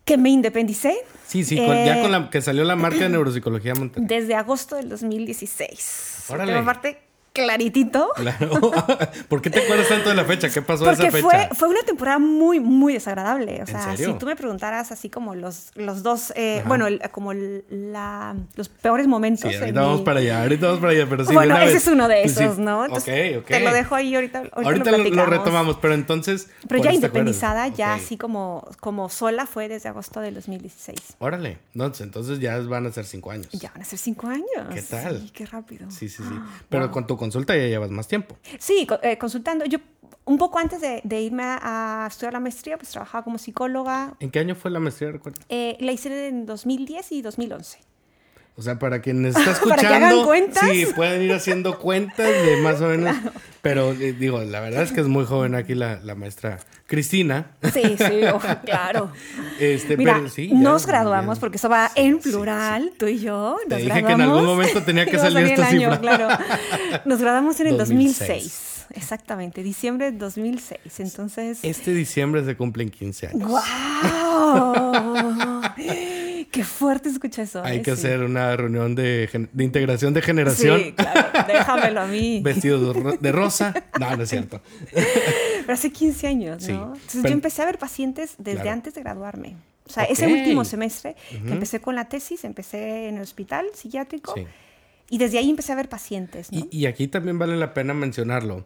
Que me independicé Sí, sí, con- ya Eh, con la que salió la marca de Neuropsicología Monterrey. desde agosto del 2016. Órale. Tengo parte claritito. Claro. ¿Por qué te acuerdas tanto de la fecha? ¿Qué pasó Porque esa fecha? fue, fue una temporada muy, muy desagradable. O sea, si tú me preguntaras así como los, los dos, eh, bueno, el- como la, los peores momentos. Sí, ahorita vamos mi- para allá, ahorita vamos para allá, pero sí. bueno, ese vez. es uno de sí. esos, ¿no? Entonces, ok, ok. Te lo dejo ahí ahorita. Ahorita, Ahorita lo, lo, lo platicamos. retomamos, pero entonces. Pero ¿por ya independizada, ya así como, como sola fue desde agosto del 2016. Órale. No, entonces ya van a ser cinco años. Ya van a ser cinco años. ¿Qué tal? Sí, qué rápido. Sí, sí, sí. Pero con tu consulta ya llevas más tiempo. Sí, eh, consultando. Yo, un poco antes de, de irme a, estudiar la maestría, pues trabajaba como psicóloga. ¿En qué año fue la maestría, recuerda? Eh, la hice en 2010 y 2011. O sea, para quien está Para que escuchando, hagan cuentas. sí, pueden ir haciendo cuentas de más o menos. Pero eh, digo, la verdad es que es muy joven aquí la, la maestra Cristina. Sí, sí, oh, claro. Este, Mira, pero sí. nos graduamos, porque eso va en sí, plural, tú y yo. Te nos dije que en graduamos. algún momento tenía que salir esta año, cifra. claro. Nos graduamos en el 2006. 2006. Exactamente, diciembre de 2006. Entonces. Este diciembre se cumplen 15 años. ¡Guau! Qué fuerte escucha eso. Hay ¿eh? que Sí. hacer una reunión de, integración de generación. Sí, claro. Déjamelo a mí. Vestido de, ro- de rosa. No, no es cierto. Pero hace 15 años, ¿no? Entonces pero- yo empecé a ver pacientes desde Claro. antes de graduarme. O sea, ese último semestre que empecé con la tesis, empecé en el hospital psiquiátrico Sí. y desde ahí empecé a ver pacientes, ¿no? Y, y aquí también vale la pena mencionarlo,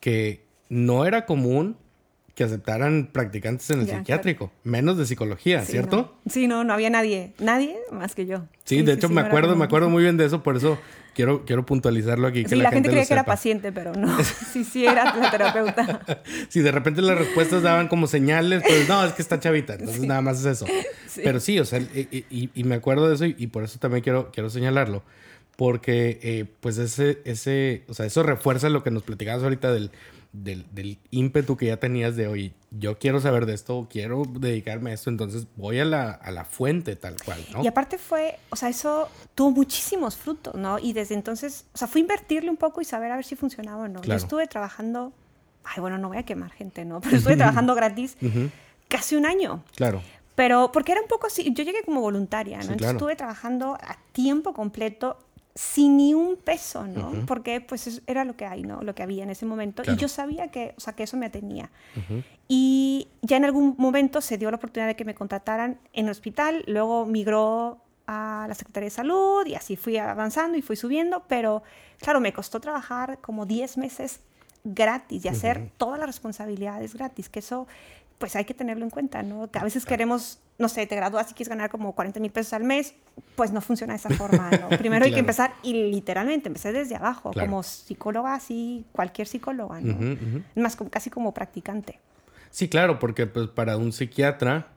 que no era común que aceptaran practicantes en el Ya, psiquiátrico, menos de psicología, Sí, ¿cierto? No. Sí, no, no había nadie, nadie más que yo. Sí, de hecho sí, me acuerdo, me acuerdo muy bien de eso, por eso quiero, quiero puntualizarlo aquí. Que Sí, la, gente creía que era paciente, pero no. Sí, sí, era la terapeuta. Si de repente las respuestas daban como señales, pues no, es que está chavita, entonces nada más es eso. Sí. Pero sí, o sea, y, y- y me acuerdo de eso y, y por eso también quiero, quiero señalarlo, porque eh, pues ese, ese, o sea, eso refuerza lo que nos platicabas ahorita del, del, del ímpetu que ya tenías de, oye, yo quiero saber de esto, quiero dedicarme a esto, entonces voy a la, a la fuente tal cual, ¿no? Y aparte fue, o sea, eso tuvo muchísimos frutos, ¿no? Y desde entonces, o sea, fue invertirle un poco y saber a ver si funcionaba o no. Claro. Yo estuve trabajando, ay, bueno, no voy a quemar gente, ¿no? Pero estuve trabajando gratis Ujú, casi un año. Claro, Pero porque era un poco así, yo llegué como voluntaria, ¿no? Sí, claro. estuve trabajando a tiempo completo sin ni un peso, ¿no? Porque pues es- era lo que hay, ¿no? Lo que había en ese momento. Claro. Y yo sabía que, o sea, que eso me atenía. Y ya en algún momento se dio la oportunidad de que me contrataran en el hospital, luego migró a la Secretaría de Salud y así fui avanzando y fui subiendo, pero claro, me costó trabajar como 10 meses gratis y hacer todas las responsabilidades gratis, que eso pues hay que tenerlo en cuenta, ¿no? Que a veces queremos no sé, te gradúas y quieres ganar como 40 mil pesos al mes, pues no funciona de esa forma. ¿no? Primero hay que empezar, y literalmente empecé desde abajo, como psicóloga, así, cualquier psicóloga, ¿no? Más casi como practicante. Sí, claro, porque pues para un psiquiatra,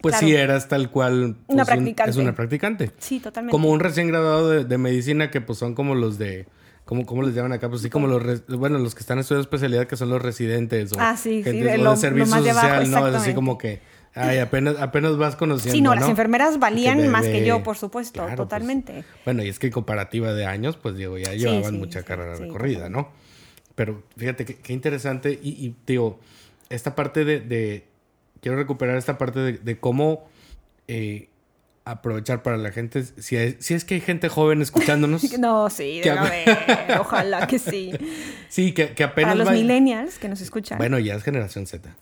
pues sí eras tal cual. una pues, practicante. es una practicante. Sí, totalmente. Como un recién graduado de, medicina que pues son como los de... ¿Cómo, ¿Cómo, les llaman acá? Pues sí, como los, bueno, los que están estudiando especialidad que son los residentes o ah, sí, sí, de servicio social, ¿no? Es así como que Ay, apenas, apenas vas conociendo. Sí, no, las enfermeras valían más que yo, por supuesto, pues, totalmente. bueno, y es que en comparativa de años, pues digo, ya llevaban mucha carrera recorrida, ¿no? Pero fíjate qué interesante. Y, digo, esta parte de, Quiero recuperar esta parte de, cómo eh, aprovechar para la gente. Si, si es que hay gente joven escuchándonos. no, sí, de ojalá que sí. Sí, que, apenas. Para los millennials que nos escuchan. Bueno, ya es generación Z.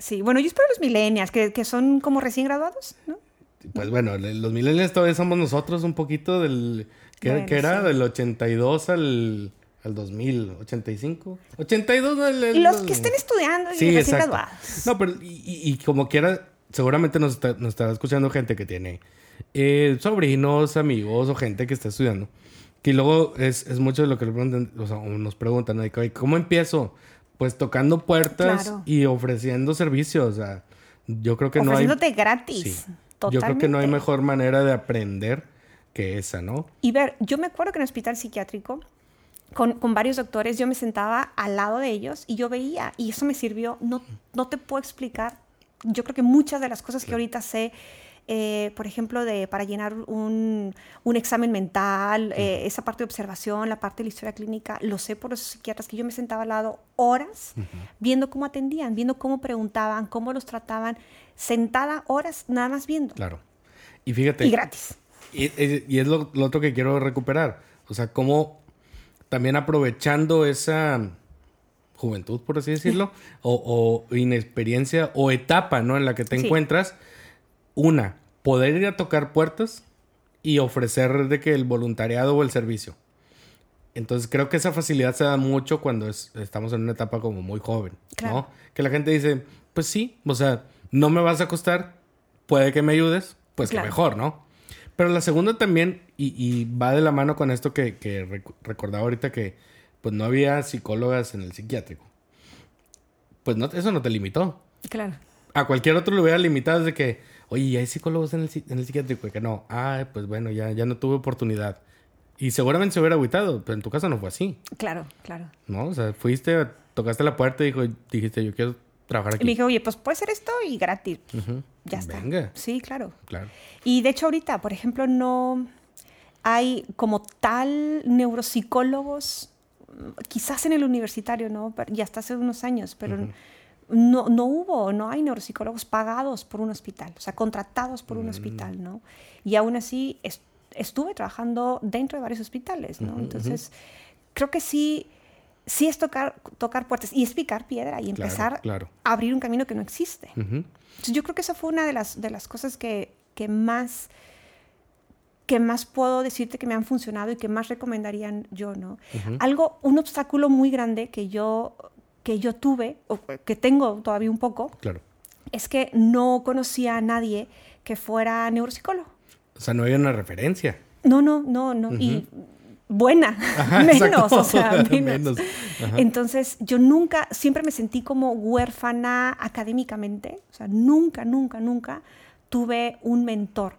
Sí, bueno, yo espero los millennials, que, que son como recién graduados, ¿no? Pues bueno, los millennials todavía somos nosotros un poquito del... ¿Qué, era? Del 82 al, al 2000, 85. 82 al... los que estén estudiando y recién graduados. No, pero y, como quiera, seguramente nos, nos estará escuchando gente que tiene eh, sobrinos, amigos o gente que está estudiando. Que luego es, es mucho de lo que nos preguntan, ¿no? ¿cómo empiezo? Pues tocando puertas y ofreciendo servicios. O sea, yo creo que no hay. gratis. Yo creo que no hay mejor manera de aprender que esa, ¿no? Y ver, yo me acuerdo que en el hospital psiquiátrico, con, con, varios doctores, yo me sentaba al lado de ellos y yo veía, y eso me sirvió, no, no te puedo explicar. Yo creo que muchas de las cosas que ahorita sé eh, por ejemplo, de, para llenar un, un examen mental, eh, esa parte de observación, la parte de la historia clínica, lo sé por los psiquiatras que yo me sentaba al lado horas viendo cómo atendían, viendo cómo preguntaban, cómo los trataban, sentada horas nada más viendo. Claro. Y fíjate. Y gratis. Y, y es lo, lo, otro que quiero recuperar. O sea, cómo también aprovechando esa juventud, por así decirlo, o, o, inexperiencia o etapa, ¿no? En la que te encuentras, una, poder ir a tocar puertas y ofrecer de que el voluntariado o el servicio. Entonces creo que esa facilidad se da mucho cuando estamos en una etapa como muy joven, ¿no? Que la gente dice, pues sí, o sea, no me vas a costar, puede que me ayudes, pues que mejor, ¿no? Pero la segunda también, y, va de la mano con esto que, recordaba ahorita que pues no había psicólogas en el psiquiátrico. Pues no, eso no te limitó. Claro. A cualquier otro le hubiera limitado de que, Oye, hay psicólogos en el, en el psiquiátrico? que no. Ah, pues bueno, ya, ya no tuve oportunidad. Y seguramente se hubiera agüitado, pero en tu casa no fue así. Claro, claro. ¿No? O sea, fuiste, tocaste la puerta y dijo, dijiste, yo quiero trabajar aquí. Y me dije, oye, pues puede ser esto y gratis. Ya está. Venga. Sí, claro. Claro. Y de hecho ahorita, por ejemplo, no hay como tal neuropsicólogos, quizás en el universitario, ¿no? Ya hasta hace unos años, pero no, no hubo, no hay neuropsicólogos pagados por un hospital, o sea, contratados por un mm. hospital, ¿no? Y aún así estuve trabajando dentro de varios hospitales, ¿no? Entonces, creo que sí, sí es tocar, tocar puertas y es picar piedra y empezar a abrir un camino que no existe. Entonces, yo creo que esa fue una de las, de las cosas que, que más que más puedo decirte que me han funcionado y que más recomendarían yo, ¿no? Algo, un obstáculo muy grande que yo que yo tuve, o que tengo todavía un poco, claro. es que no conocía a nadie que fuera neuropsicólogo. O sea, no había una referencia. No, no, no, no. Y buena, menos, o sea, menos. Entonces, yo nunca, siempre me sentí como huérfana académicamente. O sea, nunca, nunca, nunca tuve un mentor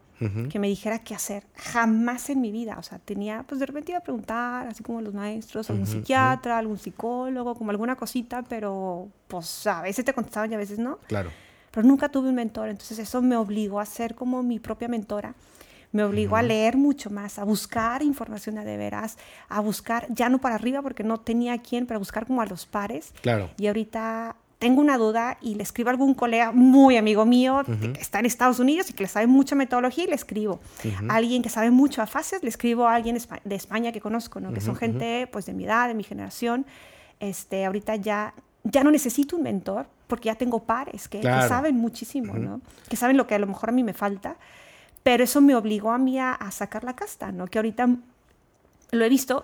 que me dijera qué hacer. Jamás en mi vida. O sea, tenía, pues de repente iba a preguntar, así como los maestros, algún psiquiatra, algún psicólogo, como alguna cosita, pero pues a veces te contestaban y a veces no. Claro. Pero nunca tuve un mentor. Entonces eso me obligó a ser como mi propia mentora. Me obligó a leer mucho más, a buscar información de, de veras, a buscar, ya no para arriba porque no tenía a quién, pero a buscar como a los pares. Claro. Y ahorita tengo una duda y le escribo a algún colega muy amigo mío que está en Estados Unidos y que le sabe mucha metodología y le escribo. A alguien que sabe mucho a fases, le escribo a alguien de España que conozco, ¿no? que son gente pues de mi edad, de mi generación. Este, ahorita ya, ya no necesito un mentor porque ya tengo pares que, saben muchísimo, ¿no? que saben lo que a lo mejor a mí me falta. Pero eso me obligó a mí a, sacar la casta, ¿no? que ahorita lo he visto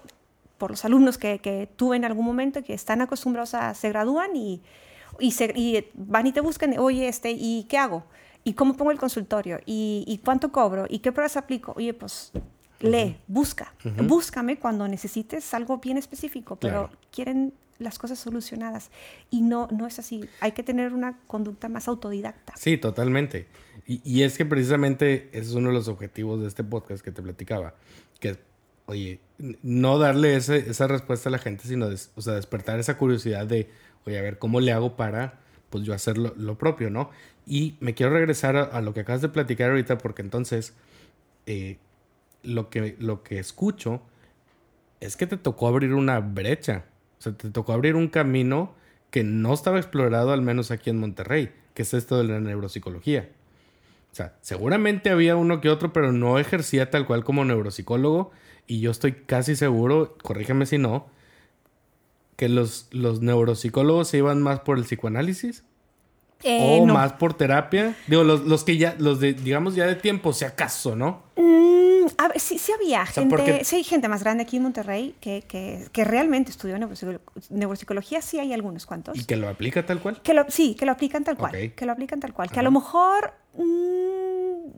por los alumnos que, que tuve en algún momento que están acostumbrados a se gradúan y y, se, y van y te buscan, oye, este, ¿y qué hago? ¿Y cómo pongo el consultorio? ¿Y, y cuánto cobro? ¿Y qué pruebas aplico? Oye, pues lee, busca. Búscame cuando necesites algo bien específico, pero quieren las cosas solucionadas. Y no, no es así. Hay que tener una conducta más autodidacta. Sí, totalmente. Y, y es que precisamente ese es uno de los objetivos de este podcast que te platicaba. Que, oye, no darle ese, esa respuesta a la gente, sino o sea, despertar esa curiosidad de, oye, a ver, ¿cómo le hago para, pues yo hacer lo, propio, ¿no? Y me quiero regresar a, lo que acabas de platicar ahorita, porque entonces, eh, lo, que, lo que escucho es que te tocó abrir una brecha o sea, te tocó abrir un camino que no estaba explorado, al menos aquí en Monterrey, que es esto de la neuropsicología. O sea, seguramente había uno que otro, pero no ejercía tal cual como neuropsicólogo. Y yo estoy casi seguro, corrígeme si no, que los, los neuropsicólogos se iban más por el psicoanálisis. Eh, o más por terapia. Digo, los, los, que ya, los de, digamos, ya de tiempo, si acaso, ¿no? Mm, a ver, sí, sí había gente, sí hay gente más grande aquí en Monterrey que, que, que realmente estudió neuropsicología, sí hay algunos cuantos. ¿Y que lo aplica tal cual? Que lo, sí, que lo aplican tal cual, que lo aplican tal cual. Que a lo mejor mm,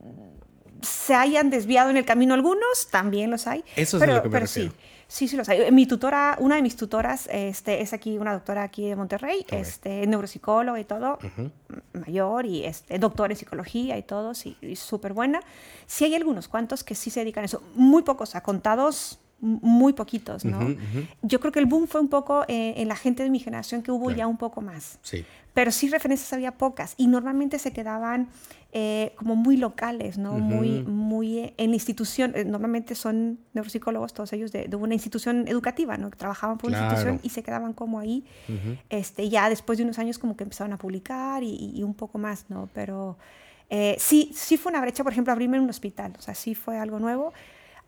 se hayan desviado en el camino algunos, también los hay. Eso es pero, lo que me pero sí. Sí, sí los hay. Mi tutora, una de mis tutoras, este, es aquí una doctora aquí de Monterrey, este, neuropsicóloga y todo, mayor y este, doctora en psicología y todo, sí, súper buena. Sí hay algunos cuantos que sí se dedican a eso, muy pocos, a contados muy poquitos, ¿no? Yo creo que el boom fue un poco eh, en la gente de mi generación que hubo ya un poco más. Sí. Pero sí referencias había pocas y normalmente se quedaban eh, como muy locales, ¿no? Muy, muy eh, en institución. normalmente son neuropsicólogos, todos ellos, de, una institución educativa, ¿no? Que trabajaban por una institución y se quedaban como ahí. este, ya después de unos años como que empezaron a publicar y, y un poco más, ¿no? Pero sí, sí fue una brecha, por ejemplo, abrirme en un hospital. O sea, sí fue algo nuevo.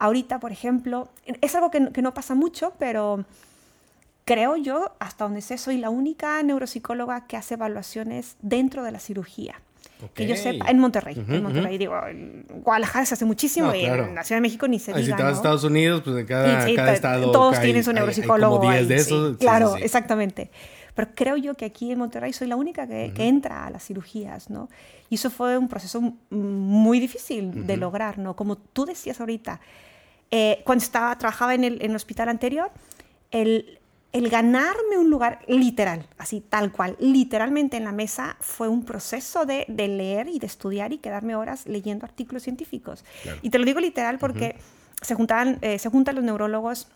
Ahorita, por ejemplo, es algo que, no pasa mucho, pero creo yo, hasta donde sé, soy la única neuropsicóloga que hace evaluaciones dentro de la cirugía. Que yo sepa, en Monterrey. en Monterrey, digo, en Guadalajara se hace muchísimo y en la Ciudad de México ni se diga. Si te vas a Estados Unidos, pues en cada, estado. Todos tienen su neuropsicólogo. Hay, de esos. claro, exactamente. Pero creo yo que aquí en Monterrey soy la única que, entra a las cirugías, ¿no? Y eso fue un proceso muy difícil de lograr, ¿no? Como tú decías ahorita, eh, cuando estaba, trabajaba en el, hospital anterior, el, el ganarme un lugar literal, así tal cual, literalmente en la mesa, fue un proceso de, de leer y de estudiar y quedarme horas leyendo artículos científicos. Y te lo digo literal porque se, juntaban, eh, se juntan los neurólogos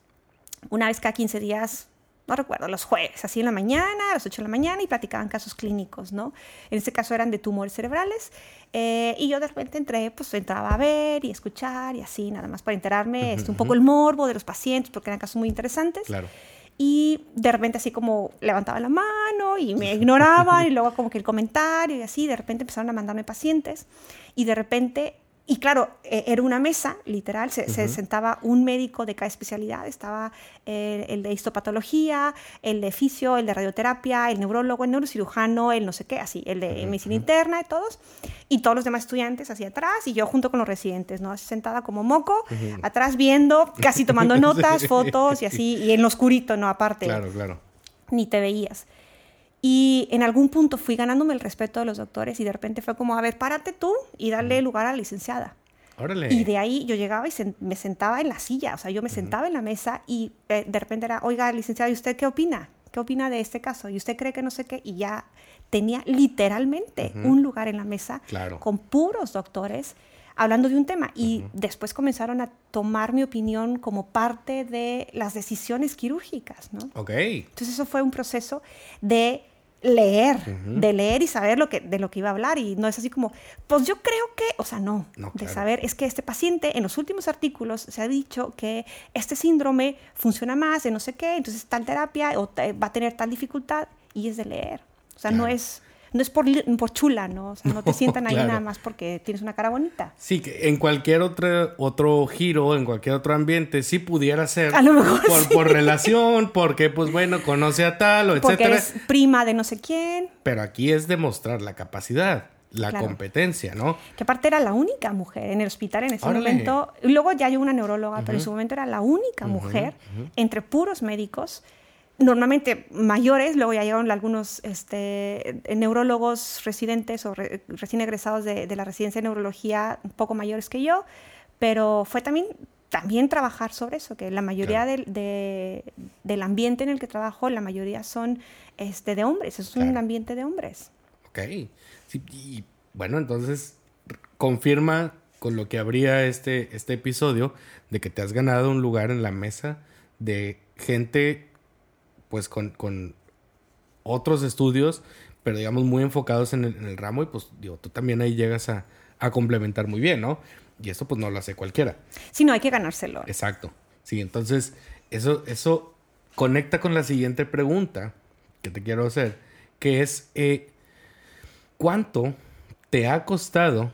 una vez cada 15 días no recuerdo, los jueves, así en la mañana, a las 8 de la mañana, y platicaban casos clínicos, ¿no? En este caso eran de tumores cerebrales, eh, y yo de repente entré, pues entraba a ver y escuchar y así, nada más para enterarme, este, un poco el morbo de los pacientes, porque eran casos muy interesantes. Claro. Y de repente así como levantaban la mano y me ignoraban, y luego como que el comentario y así, de repente empezaron a mandarme pacientes, y de repente y claro, eh, era una mesa, literal, se, sentaba un médico de cada especialidad, estaba eh, el de histopatología, el de fisio, el de radioterapia, el neurólogo, el neurocirujano, el no sé qué, así, el de medicina interna, y todos, y todos los demás estudiantes hacia atrás, y yo junto con los residentes, ¿no? Así sentada como moco, atrás viendo, casi tomando notas, fotos y así, y en lo oscurito, ¿no? Aparte. Claro, claro. Ni te veías. Y en algún punto fui ganándome el respeto de los doctores y de repente fue como, a ver, párate tú y darle lugar a la licenciada. Órale. Y de ahí yo llegaba y me sentaba en la silla, o sea, yo me sentaba en la mesa y eh, de repente era, oiga, licenciada, ¿y usted qué opina? ¿Qué opina de este caso? ¿Y usted cree que no sé qué? Y ya tenía literalmente un lugar en la mesa con puros doctores hablando de un tema. Y después comenzaron a tomar mi opinión como parte de las decisiones quirúrgicas, ¿no? Ok. Entonces eso fue un proceso de leer, de leer y saber lo que, de lo que iba a hablar. Y no es así como, pues yo creo que, o sea, no, de saber, es que este paciente en los últimos artículos se ha dicho que este síndrome funciona más de no sé qué, entonces tal terapia o va a tener tal dificultad y es de leer. O sea, no es no es por, por chula, ¿no? O sea, no te sientan ahí nada más porque tienes una cara bonita. Sí, que en cualquier otro, otro giro, en cualquier otro ambiente, sí pudiera ser. A lo mejor por, por relación, porque, pues bueno, conoce a tal o porque etcétera. es prima de no sé quién. Pero aquí es demostrar la capacidad la competencia, ¿no? Que aparte era la única mujer en el hospital en ese momento. Luego ya hay una neuróloga, pero en su momento era la única mujer entre puros médicos normalmente mayores, luego ya llegaron algunos este, neurólogos residentes o recién egresados de, la residencia de neurología, un poco mayores que yo, pero fue también, también trabajar sobre eso, que la mayoría del ambiente en el que trabajo, la mayoría son este, de hombres, es un ambiente de hombres. Ok, y bueno, entonces confirma con lo que habría este, este episodio de que te has ganado un lugar en la mesa de gente pues con, otros estudios, pero digamos muy enfocados en el, ramo y pues digo, tú también ahí llegas a, complementar muy bien, ¿no? Y eso pues no lo hace cualquiera. Sí, no, hay que ganárselo. Exacto. Sí, entonces eso, eso conecta con la siguiente pregunta que te quiero hacer, que es, eh, ¿cuánto te ha costado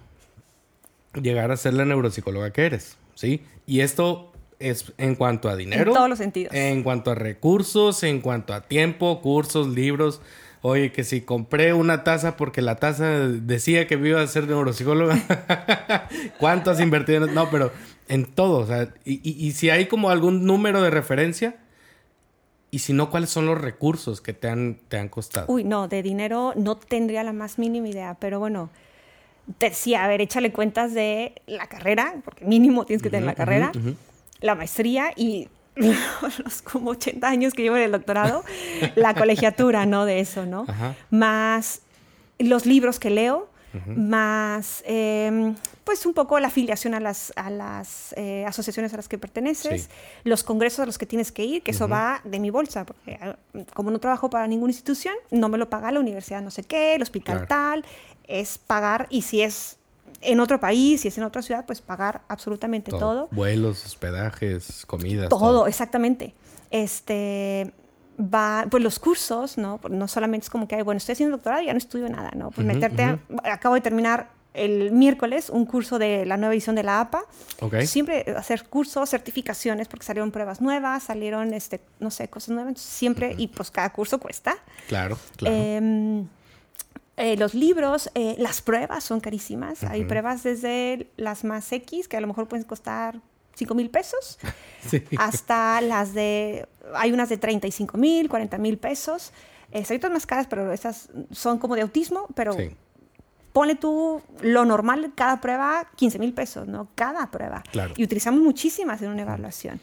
llegar a ser la neuropsicóloga que eres? ¿Sí? Y esto es en cuanto a dinero. En todos los sentidos. En cuanto a recursos, en cuanto a tiempo, cursos, libros. Oye, que si compré una taza porque la taza decía que iba a ser neuropsicóloga. ¿Cuánto has invertido en No, pero en todo. O sea, y, si hay como algún número de referencia. Y si no, ¿cuáles son los recursos que te han, te han costado? Uy, no, de dinero no tendría la más mínima idea, pero bueno, decía, a ver, échale cuentas de la carrera, porque mínimo tienes que tener la carrera la maestría y los como 80 años que llevo en el doctorado, la colegiatura, ¿no? De eso, ¿no? Más los libros que leo, más em, pues un poco la afiliación a las, a las eh, asociaciones a las que perteneces, los congresos a los que tienes que ir, que eso va de mi bolsa, porque ah, como no trabajo para ninguna institución, no me lo paga la universidad no sé qué, el hospital tal, es pagar y si es en otro país, si es en otra ciudad, pues pagar absolutamente todo. Vuelos, hospedajes, comidas. Todo, exactamente. Este va, pues los cursos, ¿no? No solamente es como que, bueno, estoy haciendo doctorado y ya no estudio nada, ¿no? Pues meterte, acabo de terminar el miércoles un curso de la nueva edición de la APA. Okay. Siempre hacer cursos, certificaciones, porque salieron pruebas nuevas, salieron, este, no sé, cosas nuevas. siempre, y pues cada curso cuesta. Claro, claro. Em, eh, los libros, eh, las pruebas son carísimas. Hay pruebas desde las más X, que a lo mejor pueden costar 5 mil pesos, hasta las de, hay unas de 35 mil, 40 mil pesos. Eh, hay otras más caras, pero esas son como de autismo, pero pone tú lo normal, cada prueba, 15 mil pesos, ¿no? Cada prueba. Y utilizamos muchísimas en una evaluación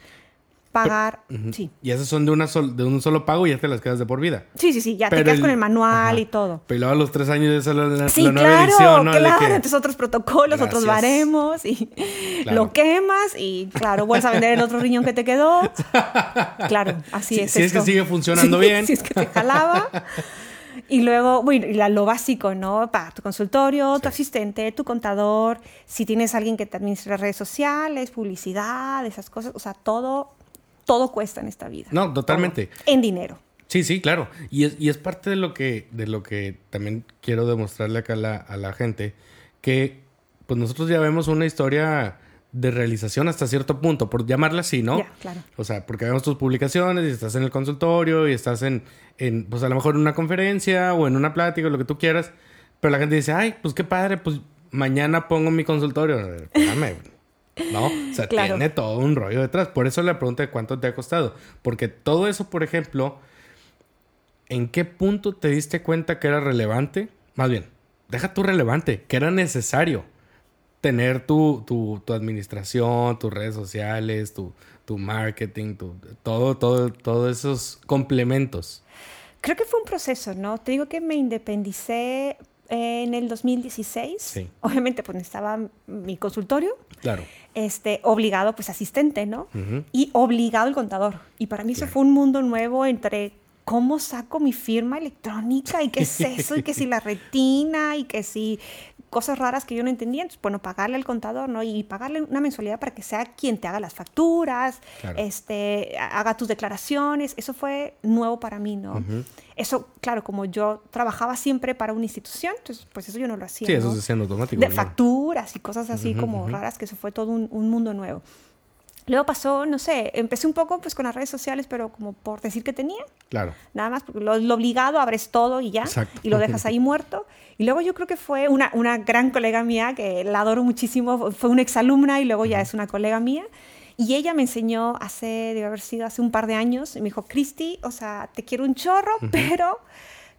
pagar. Sí. Y esas son de, una de un solo pago y ya te las quedas de por vida. Sí, sí, sí, ya te quedas con el manual y todo. Pero luego a los tres años sale la, sí, la nueva claro, edición, ¿no? Claro, entonces otros protocolos, otros baremos y lo quemas y claro, vuelves a vender el otro riñón que te quedó. Claro, así es. Si es que sigue funcionando bien. Si es que te jalaba. Y luego, bueno, y lo básico, ¿no? Para tu consultorio, tu asistente, tu contador, si tienes alguien que te administre redes sociales, publicidad, esas cosas, o sea, todo todo cuesta en esta vida. No, totalmente. En dinero. Sí, sí, claro. Y es, y es parte de lo que, de lo que también quiero demostrarle acá a la, gente, que pues nosotros ya vemos una historia de realización hasta cierto punto, por llamarla así, ¿no? Ya, claro. O sea, porque vemos tus publicaciones y estás en el consultorio y estás en, en, pues a lo mejor en una conferencia o en una plática o lo que tú quieras, pero la gente dice, ay, pues qué padre, pues mañana pongo mi consultorio. Espérame, ¿no? O sea, tiene todo un rollo detrás. Por eso la pregunta de cuánto te ha costado. Porque todo eso, por ejemplo, ¿en qué punto te diste cuenta que era relevante? Más bien, deja tú relevante, que era necesario tener tu, tu, tu administración, tus redes sociales, tu, tu marketing, tu, todo, todo, todos esos complementos. Creo que fue un proceso, ¿no? Te digo que me independicé en el 2016. Obviamente, pues estaba mi consultorio. Claro. Este, obligado, pues asistente, ¿no? Y obligado el contador. Y para mí eso fue un mundo nuevo entre cómo saco mi firma electrónica y qué es eso, y que si la retina, y que si cosas raras que yo no entendía. Entonces, bueno, pagarle al contador, ¿no? Y pagarle una mensualidad para que sea quien te haga las facturas, este, haga tus declaraciones. Eso fue nuevo para mí, ¿no? Eso, claro, como yo trabajaba siempre para una institución, entonces, pues eso yo no lo hacía. Sí, eso se hacía en automático. De facturas y cosas así como raras, que eso fue todo un mundo nuevo. Luego pasó, no sé, empecé un poco pues con las redes sociales, pero como por decir que tenía. Claro. Nada más, porque lo, obligado, abres todo y ya. Y lo dejas ahí muerto. Y luego yo creo que fue una, una gran colega mía, que la adoro muchísimo, fue una exalumna y luego ya es una colega mía. Y ella me enseñó hace, debe haber sido hace un par de años, y me dijo, Cristi, o sea, te quiero un chorro, pero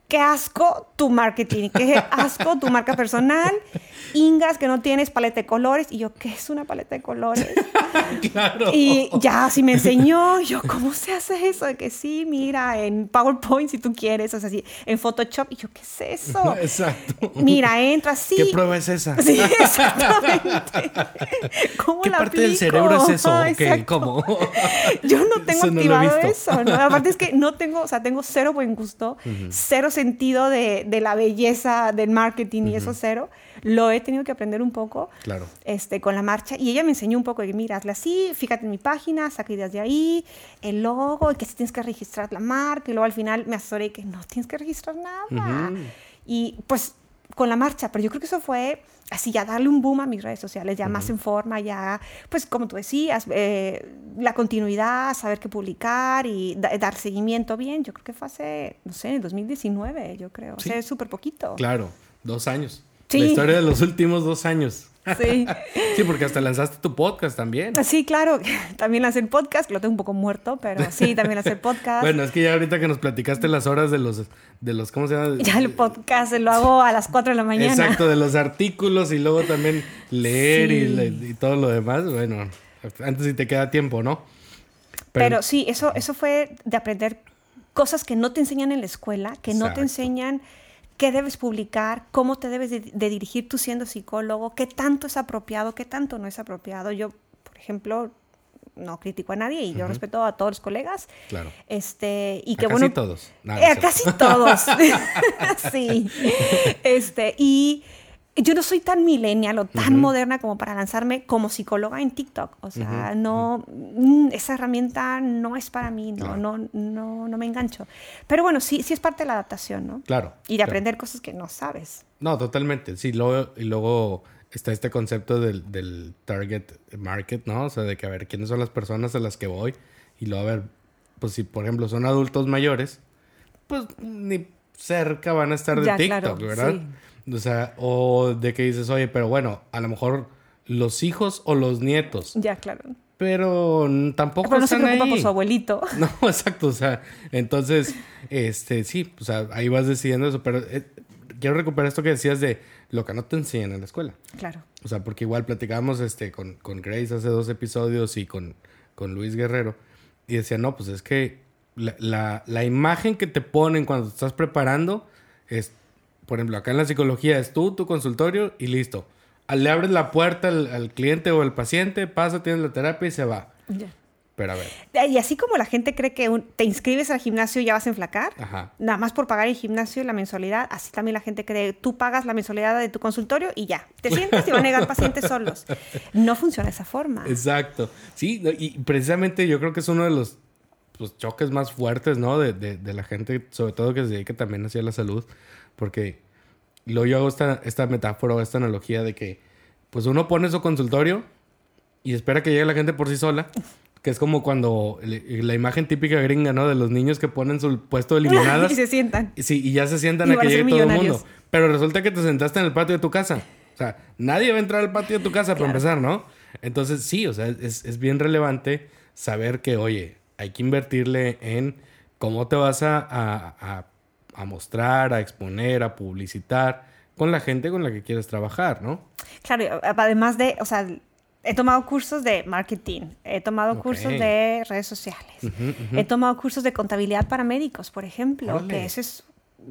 qué asco tu marketing, qué asco tu marca personal, Ingas que no tienes paleta de colores. Y yo, ¿qué es una paleta de colores? claro. Y ya así me enseñó, yo, ¿cómo se hace eso? De que sí, mira, en PowerPoint si tú quieres, o sea, así, en Photoshop. Y yo, ¿qué es eso? Exacto. Mira, entra así. ¿Qué prueba es esa? Sí, exactamente. ¿Cómo ¿Qué la parte del aplico? cerebro es eso? ¿cómo? Yo no tengo Eso activado eso, ¿no? Aparte es que no tengo, o sea, tengo cero buen gusto, cero sentido de, de la belleza del marketing y eso cero. Lo he tenido que aprender un poco Claro. este, con la marcha y ella me enseñó un poco de, mira, hazle así, fíjate en mi página, saca ideas de ahí, el logo, y que si tienes que registrar la marca y luego al final me asesoré que no tienes que registrar nada. Y pues con la marcha, pero yo creo que eso fue así ya darle un boom a mis redes sociales, ya más en forma, ya, pues como tú decías, eh, la continuidad, saber qué publicar y da- dar seguimiento bien, yo creo que fue hace, no sé, en el 2019, yo creo, o sea, Sí. es súper poquito. Claro, dos años. Sí. La historia de los últimos dos años. Sí. Sí, porque hasta lanzaste tu podcast también. Sí, claro, también lancé el podcast, que lo tengo un poco muerto, pero sí, también el podcast. Bueno, es que ya ahorita que nos platicaste las horas de los, de los ¿cómo se llama? ya el podcast lo hago a las 4 de la mañana. Exacto, de los artículos y luego también leer y, le- y todo lo demás. Bueno, antes si te queda tiempo, ¿no? Pero, sí, eso, eso fue de aprender cosas que no te enseñan en la escuela, que no te enseñan qué debes publicar, cómo te debes de, de dirigir tú siendo psicólogo, qué tanto es apropiado, qué tanto no es apropiado. Yo, por ejemplo, no critico a nadie y yo respeto a todos los colegas. Claro. Este, y A que casi bueno. todos. No Eh, a casi todos. sí. Este, y yo no soy tan millennial o tan moderna como para lanzarme como psicóloga en TikTok. O sea, no, mm, esa herramienta no es para mí, no, Claro. no, no, no me engancho. Pero bueno, sí, sí es parte de la adaptación, ¿no? Claro. Y de claro. aprender cosas que no sabes. No, totalmente. Sí, luego, y luego está este concepto del, del target market, ¿no? O sea, de que a ver quiénes son las personas a las que voy. Y luego a ver, pues si por ejemplo son adultos mayores, pues ni cerca van a estar de Ya, TikTok, claro, ¿verdad? O sea, o de que dices, oye, pero bueno, a lo mejor los hijos o los nietos, Ya, claro. pero tampoco Pero no se están preocupa ahí. por su abuelito. No, exacto, o sea, entonces, este, sí, o sea, ahí vas decidiendo eso, pero eh, quiero recuperar esto que decías de lo que no te enseñan en la escuela. Claro. O sea, porque igual platicábamos este, con, con Grace hace dos episodios y con, con Luis Guerrero, y decía, no, pues es que la, la, la imagen que te ponen cuando te estás preparando es, por ejemplo, acá en la psicología es tú, tu consultorio y listo. Le abres la puerta al, al cliente o al paciente, pasa, tienes la terapia y se va. Ya. Pero a ver, Y así como la gente cree que un- te inscribes al gimnasio y ya vas a enflacar, ajá. nada más por pagar el gimnasio y la mensualidad, así también la gente cree, tú pagas la mensualidad de tu consultorio y ya, te sientes y van a negar pacientes solos. No funciona de esa forma. Exacto. Sí, y precisamente yo creo que es uno de los pues, choques más fuertes, ¿no? De, de, de la gente, sobre todo que se dedica también hacia la salud, porque luego yo hago esta, esta metáfora o esta analogía de que, pues uno pone su consultorio y espera que llegue la gente por sí sola, que es como cuando le- la imagen típica gringa, ¿no? De los niños que ponen su puesto de limonadas. y se sientan. Y Sí, y ya se sientan Y a que llegue todo el mundo. Pero resulta que te sentaste en el patio de tu casa. O sea, nadie va a entrar al patio de tu casa para empezar, ¿no? Entonces, sí, o sea, es, es bien relevante saber que, oye, hay que invertirle en cómo te vas a, a- a- a mostrar, a exponer, a publicitar con la gente con la que quieres trabajar, ¿no? Claro, además de, o sea, he tomado cursos de marketing, he tomado cursos de redes sociales, he tomado cursos de contabilidad para médicos, por ejemplo, que eso es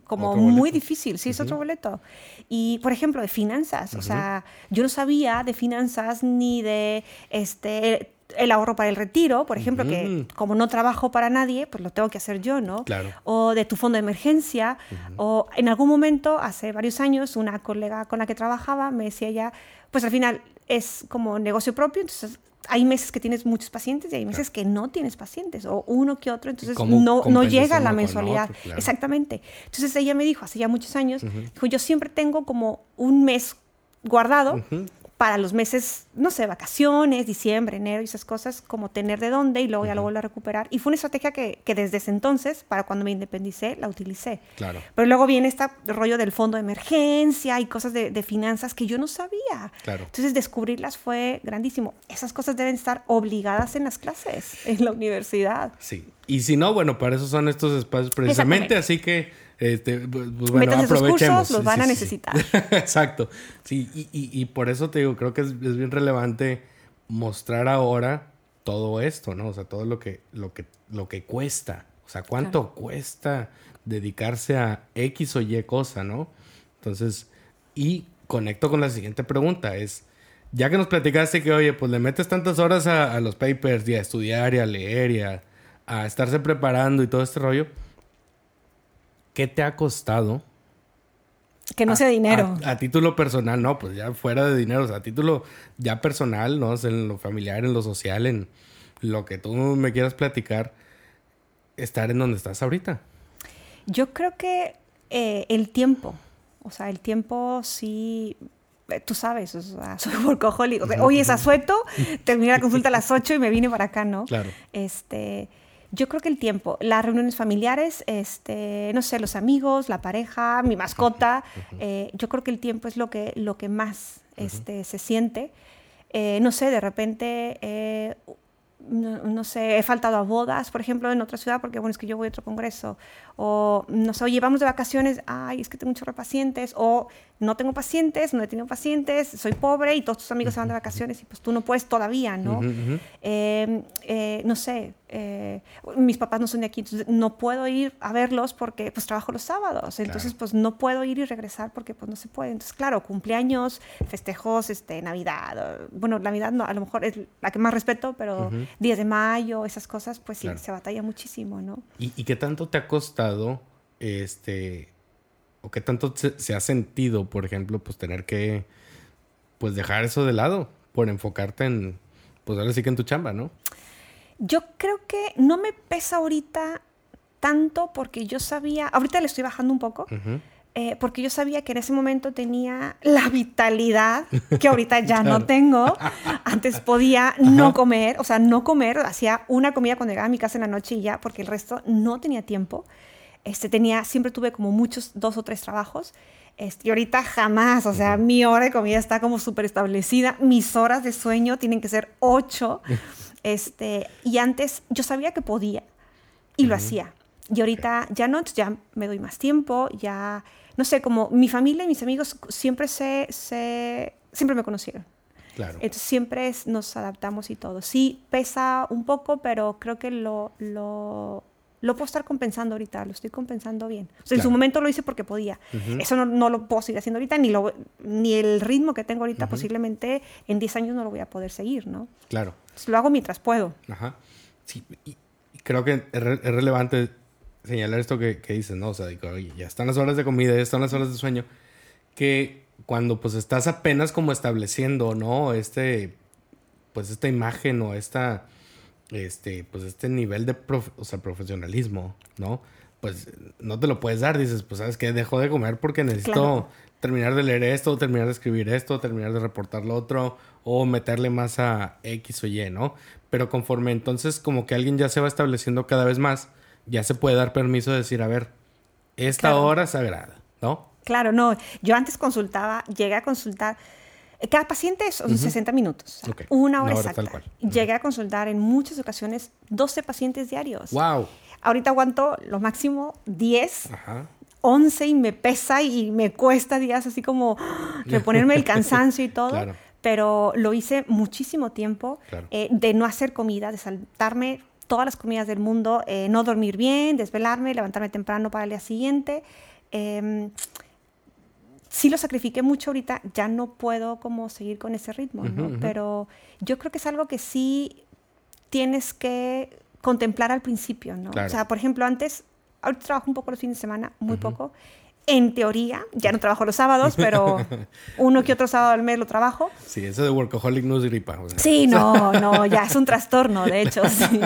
como muy difícil, sí, es otro boleto. Y, por ejemplo, de finanzas, o sea, yo no sabía de finanzas ni de este el ahorro para el retiro, por ejemplo, que como no trabajo para nadie, pues lo tengo que hacer yo, ¿no? Claro. o de tu fondo de emergencia, o en algún momento, hace varios años, una colega con la que trabajaba me decía ya, pues al final es como negocio propio, entonces hay meses que tienes muchos pacientes y hay meses que no tienes pacientes, o uno que otro, entonces no, no llega la mensualidad. otro? Claro. Exactamente. Entonces ella me dijo, hace ya muchos años, dijo, yo siempre tengo como un mes guardado para los meses, no sé, vacaciones, diciembre, enero y esas cosas, como tener de dónde y luego ya lo vuelvo a recuperar. Y fue una estrategia que, que, desde ese entonces, para cuando me independicé, la utilicé. Claro. Pero luego viene este rollo del fondo de emergencia y cosas de, de, finanzas que yo no sabía. Claro. Entonces descubrirlas fue grandísimo. Esas cosas deben estar obligadas en las clases, en la universidad. Sí. Y si no, bueno, para eso son estos espacios precisamente, así que este, pues, bueno, Métanse esos aprovechemos. cursos, los van sí, a sí. necesitar. Exacto. Sí, y, y- y por eso te digo, creo que es, es bien relevante mostrar ahora todo esto, ¿no? O sea, todo lo que, lo que, lo que cuesta. O sea, cuánto cuesta dedicarse a X o Y cosa, ¿no? Entonces, y conecto con la siguiente pregunta, es, ya que nos platicaste que, oye, pues le metes tantas horas a, a los papers y a estudiar y a leer y a, a estarse preparando y todo este rollo, ¿qué te ha costado? Que no a- sea dinero. A, a título personal, no, pues ya fuera de dinero, o sea, a título ya personal, ¿no? O sea, en lo familiar, en lo social, en lo que tú me quieras platicar, estar en donde estás ahorita. Yo creo que eh, el tiempo, o sea, el tiempo sí, eh, tú sabes, o sea, soy workaholic. O sea, Hoy es asueto, terminé la consulta a las 8 y me vine para acá, ¿no? Claro. Este, yo creo que el tiempo, las reuniones familiares, este, no sé, los amigos, la pareja, mi mascota, eh, yo creo que el tiempo es lo que, lo que más este, se siente. Eh, no sé, de repente, eh, no, no sé, he faltado a bodas, por ejemplo, en otra ciudad, porque bueno, es que yo voy a otro congreso. O, no sé, oye, vamos de vacaciones, ay, es que tengo de pacientes. O no tengo pacientes, no he tenido pacientes, soy pobre y todos tus amigos se van de vacaciones y pues tú no puedes todavía, ¿no? Ujú. Eh, eh, no sé, eh, mis papás no son de aquí, entonces no puedo ir a verlos porque pues trabajo los sábados, entonces Claro. pues no puedo ir y regresar porque pues no se puede. Entonces, claro, cumpleaños, festejos, este, Navidad, bueno, Navidad no, a lo mejor es la que más respeto, pero Ujú. días de mayo, esas cosas, pues sí, Claro. se batalla muchísimo, ¿no? ¿Y, y qué tanto te ha costado, este, o qué tanto se, se ha sentido, por ejemplo, pues tener que, pues dejar eso de lado por enfocarte en, pues ahora sí que en tu chamba, ¿no? Yo creo que no me pesa ahorita tanto porque yo sabía, ahorita le estoy bajando un poco, eh, porque yo sabía que en ese momento tenía la vitalidad que ahorita ya Claro. no tengo. Antes podía no comer, o sea, no comer, hacía una comida cuando llegaba a mi casa en la noche y ya, porque el resto no tenía tiempo. Este, tenía, siempre tuve como muchos, dos o tres trabajos. Este, y ahorita jamás, o sea, mi hora de comida está como súper establecida. Mis horas de sueño tienen que ser ocho. Este, y antes yo sabía que podía y lo hacía. Y ahorita ya no, ya me doy más tiempo, ya, no sé, como mi familia y mis amigos siempre se, se siempre me conocieron. Claro. Entonces siempre es- nos adaptamos y todo. Sí, pesa un poco, pero creo que lo, lo, lo puedo estar compensando ahorita, lo estoy compensando bien. O sea, En su momento lo hice porque podía. Eso no, no lo puedo seguir haciendo ahorita, ni, lo, ni el ritmo que tengo ahorita, posiblemente en 10 años no lo voy a poder seguir, ¿no? Claro. Entonces, lo hago mientras puedo. Ajá. Sí, y, y creo que es, re- es relevante señalar esto que, que dices, ¿no? O sea, digo, oye, ya están las horas de comida, ya están las horas de sueño, que cuando pues estás apenas como estableciendo, ¿no? Este, pues esta imagen o esta, este, pues este nivel de prof- o sea, profesionalismo, ¿no? Pues no te lo puedes dar, dices, pues sabes que dejo de comer porque necesito Claro. terminar de leer esto, terminar de escribir esto, terminar de reportar lo otro, o meterle más a X o Y, ¿no? Pero conforme entonces como que alguien ya se va estableciendo cada vez más, ya se puede dar permiso de decir, a ver, esta Claro. hora sagrada, ¿no? Claro, no. Yo antes consultaba, llegué a consultar. Eh, Cada paciente es 60 minutos. o sea, Ok, Una una hora hora exacta. tal cual. Llegué a consultar en muchas ocasiones 12 pacientes diarios. ¡Wow! Ahorita aguanto lo máximo 10, Ajá. 11 y me pesa y me cuesta días así como reponerme el cansancio y todo. Claro. Pero lo hice muchísimo tiempo Claro. eh, de no hacer comida, de saltarme todas las comidas del mundo, eh, no dormir bien, desvelarme, levantarme temprano para el día siguiente. Em, sí lo sacrifiqué mucho ahorita, ya no puedo como seguir con ese ritmo, ¿no? Pero yo creo que es algo que sí tienes que contemplar al principio, ¿no? Claro. O sea, por ejemplo, antes, ahorita trabajo un poco los fines de semana, muy poco, en teoría, ya no trabajo los sábados, pero uno que otro sábado al mes lo trabajo. Sí, eso de workaholic no es gripa. Sí, no, no, ya es un trastorno, de hecho, sí.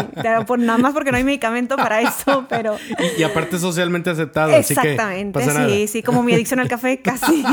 Por, nada más porque no hay medicamento para eso, pero... Y, aparte socialmente aceptado, Exactamente, así que sí, sí, como mi adicción al café, casi.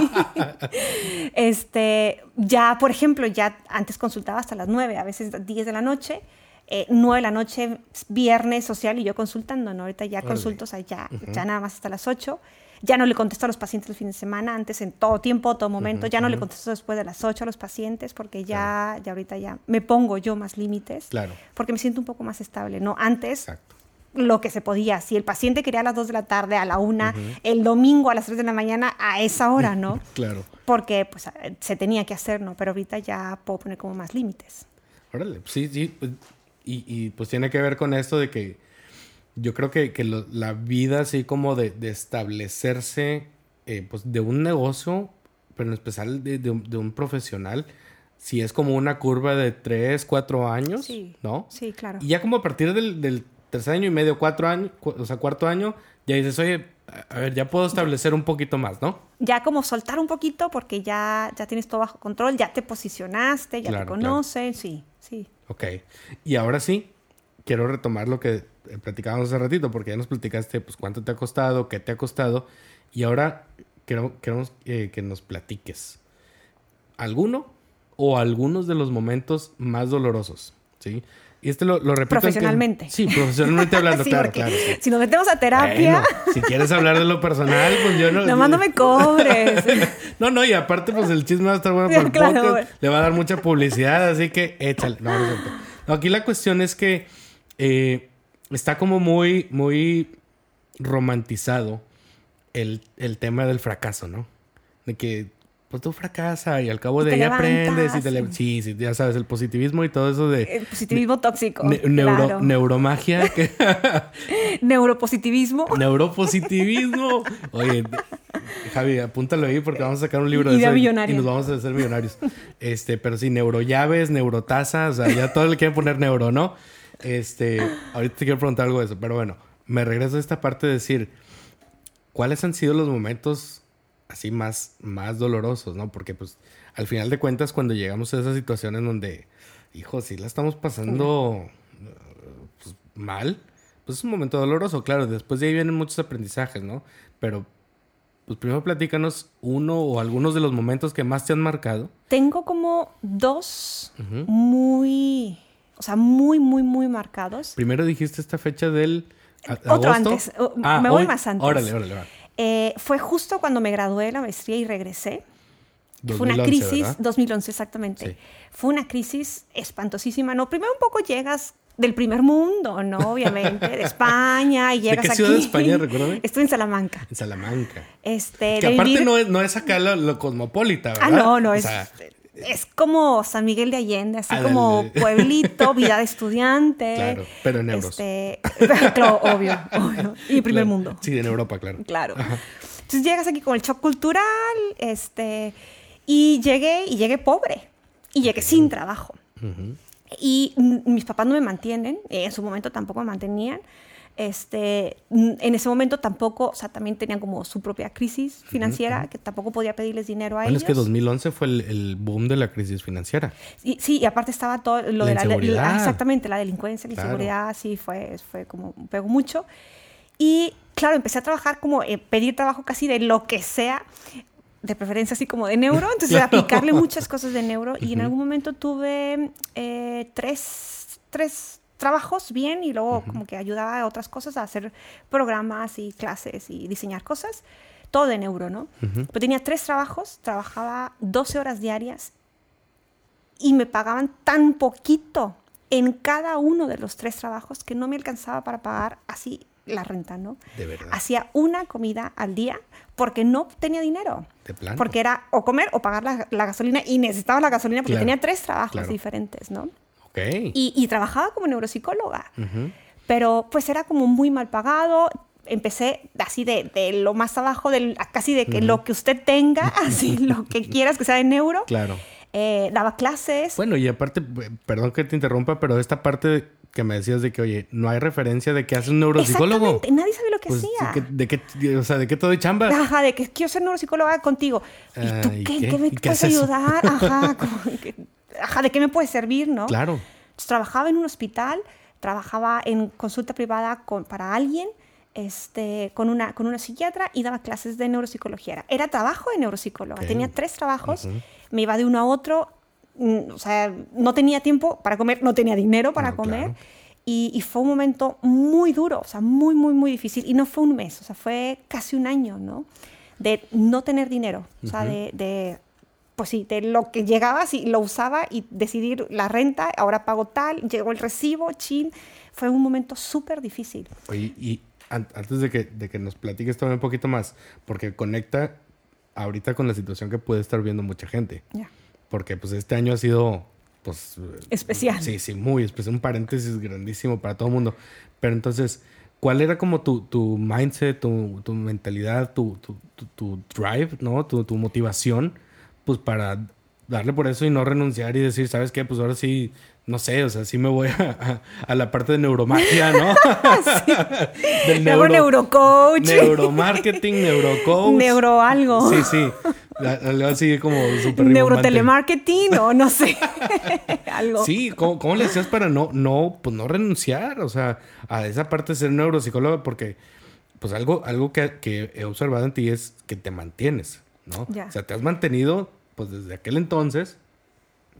este, ya, por ejemplo, ya antes consultaba hasta las nueve, a veces 10 de la noche, eh, 9 de la noche, viernes social y yo consultando, ¿no? Ahorita ya consulto, o sea, ya, ya nada más hasta las 8 ya no le contesto a los pacientes el fin de semana, antes en todo tiempo, todo momento, ya no le contesto después de las 8 a los pacientes porque ya, ya ahorita ya me pongo yo más límites, claro. porque me siento un poco más estable, ¿no? Antes... lo que se podía. Si el paciente quería a las 2 de la tarde, a la 1, el domingo a las 3 de la mañana, a esa hora, ¿no? claro. Porque pues, se tenía que hacer, ¿no? Pero ahorita ya puedo poner como más límites. Órale, sí, sí. Y, y, pues tiene que ver con esto de que yo creo que, que la vida así como de, de establecerse eh, pues de un negocio, pero en especial de, de, un, profesional, si es como una curva de tres, cuatro años, sí, ¿no? Sí, claro. Y ya como a partir del, del tercer año y medio, cuatro años, o sea, cuarto año, ya dices, oye, a ver, ya puedo establecer un poquito más, ¿no? Ya como soltar un poquito porque ya, ya tienes todo bajo control, ya te posicionaste, ya te conocen, sí, sí. Ok. Y ahora sí, quiero retomar lo que platicábamos hace ratito, porque ya nos platicaste pues cuánto te ha costado, qué te ha costado, y ahora queremos eh, que nos platiques alguno o algunos de los momentos más dolorosos, ¿sí? Y este lo, lo repito. Profesionalmente. sí, profesionalmente hablando, claro, claro. Si nos metemos a terapia. si quieres hablar de lo personal, pues yo no. Nomás no me cobres. no, no, y aparte, pues el chisme va a estar bueno para el podcast. Le va a dar mucha publicidad, así que échale. No, no, aquí la cuestión es que eh, está como muy, muy romantizado el, el, tema del fracaso, ¿no? De que, pues tú fracasas y al cabo de ahí aprendes y te le... Sí, sí, ya sabes, el positivismo y todo eso de... El positivismo tóxico. neuro, Neuromagia. Neuropositivismo. Neuropositivismo. Oye, Javi, apúntalo ahí porque vamos a sacar un libro de eso y, y, nos vamos a hacer millonarios. Este, pero sí, neurollaves, neurotasas, o sea, ya todo le quieren poner neuro, ¿no? Este, ahorita te quiero preguntar algo de eso, pero bueno, me regreso a esta parte de decir, ¿cuáles han sido los momentos así más, más dolorosos, no? Porque pues al final de cuentas cuando llegamos a esas situaciones donde, hijo, si la estamos pasando pues, mal, pues es un momento doloroso, claro, después de ahí vienen muchos aprendizajes, ¿no? Pero pues primero platícanos uno o algunos de los momentos que más te han marcado. Tengo como dos muy o sea, muy, muy, muy marcados. Primero dijiste esta fecha del... Otro antes, ah, me voy más antes. Órale, órale, órale. Eh, fue justo cuando me gradué de la maestría y regresé. fue una crisis, 2011 exactamente. Fue una crisis espantosísima. No, primero un poco llegas del primer mundo, ¿no? Obviamente, de España y llegas ¿De qué ciudad de España, recuérdame? Estoy en Salamanca. En Salamanca. Este, que aparte no, es, no es acá lo, cosmopolita, ¿verdad? Ah, no, no, es es como San Miguel de Allende, así como pueblito, vida de estudiante. Claro, pero en euros. Este, claro, obvio, obvio. Y primer mundo. Sí, en Europa, claro. Claro. Entonces llegas aquí con el shock cultural, este, y llegué, y llegué pobre, y llegué sin trabajo. Y mis papás no me mantienen, en su momento tampoco me mantenían. Este, en ese momento tampoco, o sea, también tenían como su propia crisis financiera, que tampoco podía pedirles dinero a bueno, ellos. es que 2011 fue el, boom de la crisis financiera. Sí, sí, y aparte estaba todo lo de la, exactamente, la delincuencia, la inseguridad, sí, fue, fue como, pegó mucho. Y claro, empecé a trabajar como, eh, pedir trabajo casi de lo que sea, de preferencia así como de neuro, entonces aplicarle muchas cosas de neuro. Y en algún momento tuve eh, tres, tres trabajos bien y luego como que ayudaba a otras cosas a hacer programas y clases y diseñar cosas. Todo de neuro, ¿no? Pero tenía tres trabajos, trabajaba 12 horas diarias y me pagaban tan poquito en cada uno de los tres trabajos que no me alcanzaba para pagar así la renta, ¿no? De verdad. Hacía una comida al día porque no tenía dinero. De plano. Porque era o comer o pagar la, gasolina y necesitaba la gasolina porque tenía tres trabajos diferentes, ¿no? Y, trabajaba como neuropsicóloga. Pero pues era como muy mal pagado. Empecé así de, lo más abajo, del, casi de que lo que usted tenga, así lo que quieras que sea de neuro. Claro. Eh, daba clases. Bueno, y aparte, perdón que te interrumpa, pero esta parte que me decías de que, oye, no hay referencia de que hace un neuropsicólogo. Exactamente, nadie sabe lo que Pues, hacía. ¿de qué, de qué- o sea, ¿de qué te doy chamba? Ajá, de que quiero ser neuropsicóloga contigo. ¿Y Ah, tú ¿y qué? qué? ¿Qué me ¿Y qué puedes eso? ayudar? Ajá, como que- ajá, ¿de qué me puede servir, no? Claro. Entonces, trabajaba en un hospital, trabajaba en consulta privada con, para alguien, este, con, una, con una psiquiatra y daba clases de neuropsicología. Era, era trabajo de neuropsicóloga. Ok. Tenía tres trabajos, me iba de uno a otro, mm, o sea, no tenía tiempo para comer, no tenía dinero para No, comer. claro. Y, y fue un momento muy duro, o sea, muy, muy, muy difícil. Y no fue un mes, o sea, fue casi un año, ¿no? De no tener dinero, o sea, de, de, pues sí, de lo que llegaba, sí, lo usaba y decidir la renta, ahora pago tal, llegó el recibo, chin. Fue un momento súper difícil. Oye, y an- antes de que, de que nos platiques todavía un poquito más, porque conecta ahorita con la situación que puede estar viendo mucha gente. Ya. Porque pues este año ha sido, pues... Especial. Sí, sí, muy especial. Un paréntesis grandísimo para todo el mundo. Pero entonces, ¿cuál era como tu, tu mindset, tu, tu mentalidad, tu, tu, tu- tu drive, ¿no? Tu, tu motivación, pues para darle por eso y no renunciar y decir, ¿sabes qué? Pues ahora sí, no sé, o sea, sí me voy a, a- a la parte de neuromagia, ¿no? Del Luego neurocoach. Neuromarketing, neurocoach. Neuro algo. Sí, sí. Algo así como súper. Neurotelemarketing o no sé. algo. Sí, ¿cómo, cómo le hacías para no, no, pues no renunciar? O sea, a esa parte de ser neuropsicóloga, porque pues algo, algo que, que he observado en ti es que te mantienes, ¿no? Ya. O sea, te has mantenido, pues desde aquel entonces,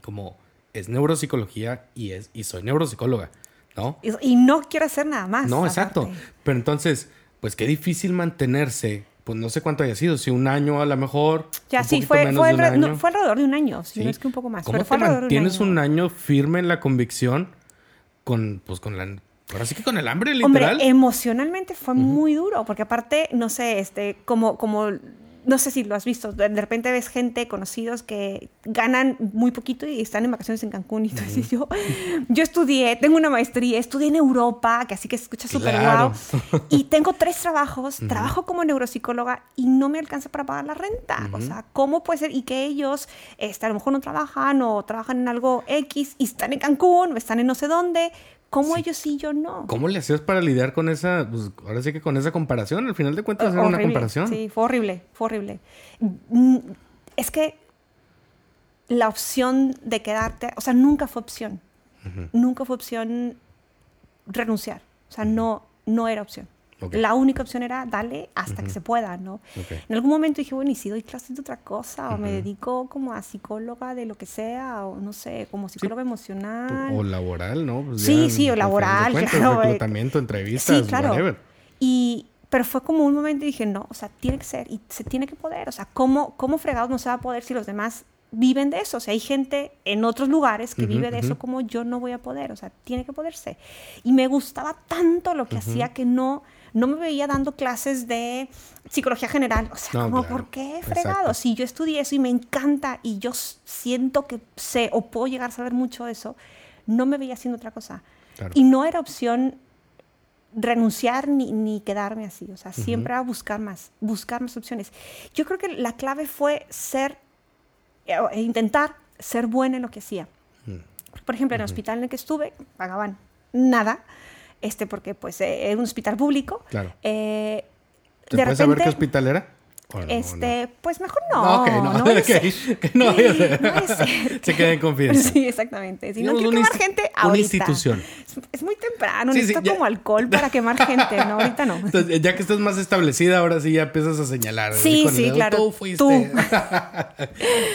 como es neuropsicología y es, y soy neuropsicóloga, ¿no? Y, y no quiero hacer nada más. No, exacto. Pero entonces, pues qué difícil mantenerse, pues no sé cuánto haya sido, si un año a lo mejor. Ya un sí, fue, fue, de un no, fue alrededor de un año, si Sí. no es que un poco más. ¿Cómo pero te fue alrededor de mantienes un un año. año firme en la convicción con, pues, con la... Ahora sí que con el hambre, Hombre, literal. emocionalmente fue muy duro, porque aparte, no sé, este, como, como, no sé si lo has visto, de repente ves gente, conocidos que ganan muy poquito y están en vacaciones en Cancún. Y tú dices, yo, yo estudié, tengo una maestría, estudié en Europa, que así que se escucha súper Claro. guau. Y tengo tres trabajos, trabajo como neuropsicóloga y no me alcanza para pagar la renta. O sea, ¿cómo puede ser? Y que ellos, este, a lo mejor no trabajan o trabajan en algo X y están en Cancún o están en no sé dónde. ¿Cómo ellos sí y yo no? ¿Cómo le hacías para lidiar con esa, pues ahora sí que con esa comparación? Al final de cuentas era una comparación. Sí, fue horrible, fue horrible. Mm, Es que la opción de quedarte, o sea, nunca fue opción. Nunca fue opción renunciar. O sea, no, no era opción. Ok. La única opción era darle hasta que se pueda, ¿no? Ok. En algún momento dije, bueno, ¿y si doy clases de otra cosa? O me dedico como a psicóloga de lo que sea, o no sé, como psicóloga emocional. O laboral, ¿no? Pues Sí, ya, sí, o laboral, cuentas, claro, eh. Reclutamiento, entrevistas, Sí, claro. whatever. Y, pero fue como un momento y dije, no, o sea, tiene que ser y se tiene que poder. O sea, ¿cómo, cómo fregados no se va a poder si los demás viven de eso? O sea, hay gente en otros lugares que Ujú, vive de eso ujú. como yo no voy a poder. O sea, tiene que poderse. Y me gustaba tanto lo que hacía que no, no me veía dando clases de psicología general. O sea, No, como, claro. ¿por qué Exacto. fregado? Si yo estudié eso y me encanta y yo siento que sé o puedo llegar a saber mucho de eso, no me veía haciendo otra cosa. Claro. Y no era opción renunciar ni, ni quedarme así. O sea, siempre a buscar más, buscar más opciones. Yo creo que la clave fue ser, eh, e intentar ser buena en lo que hacía. Por ejemplo, en el hospital en el que estuve, pagaban nada, este, porque pues eh, era un hospital público. Claro. Eh, ¿Se de puede saber qué hospital era? ¿O no, este, pues mejor no? no. no. Se queda en confianza. Sí, exactamente. Si no quiero una quemar gente una ahorita. institución. Es, muy temprano, Sí, necesito como alcohol para quemar gente, ¿no? Ahorita no. Entonces, ya que estás más establecida, ahora sí ya empiezas a señalar. Sí, sí, dedo, claro. Tú fuiste. Tú.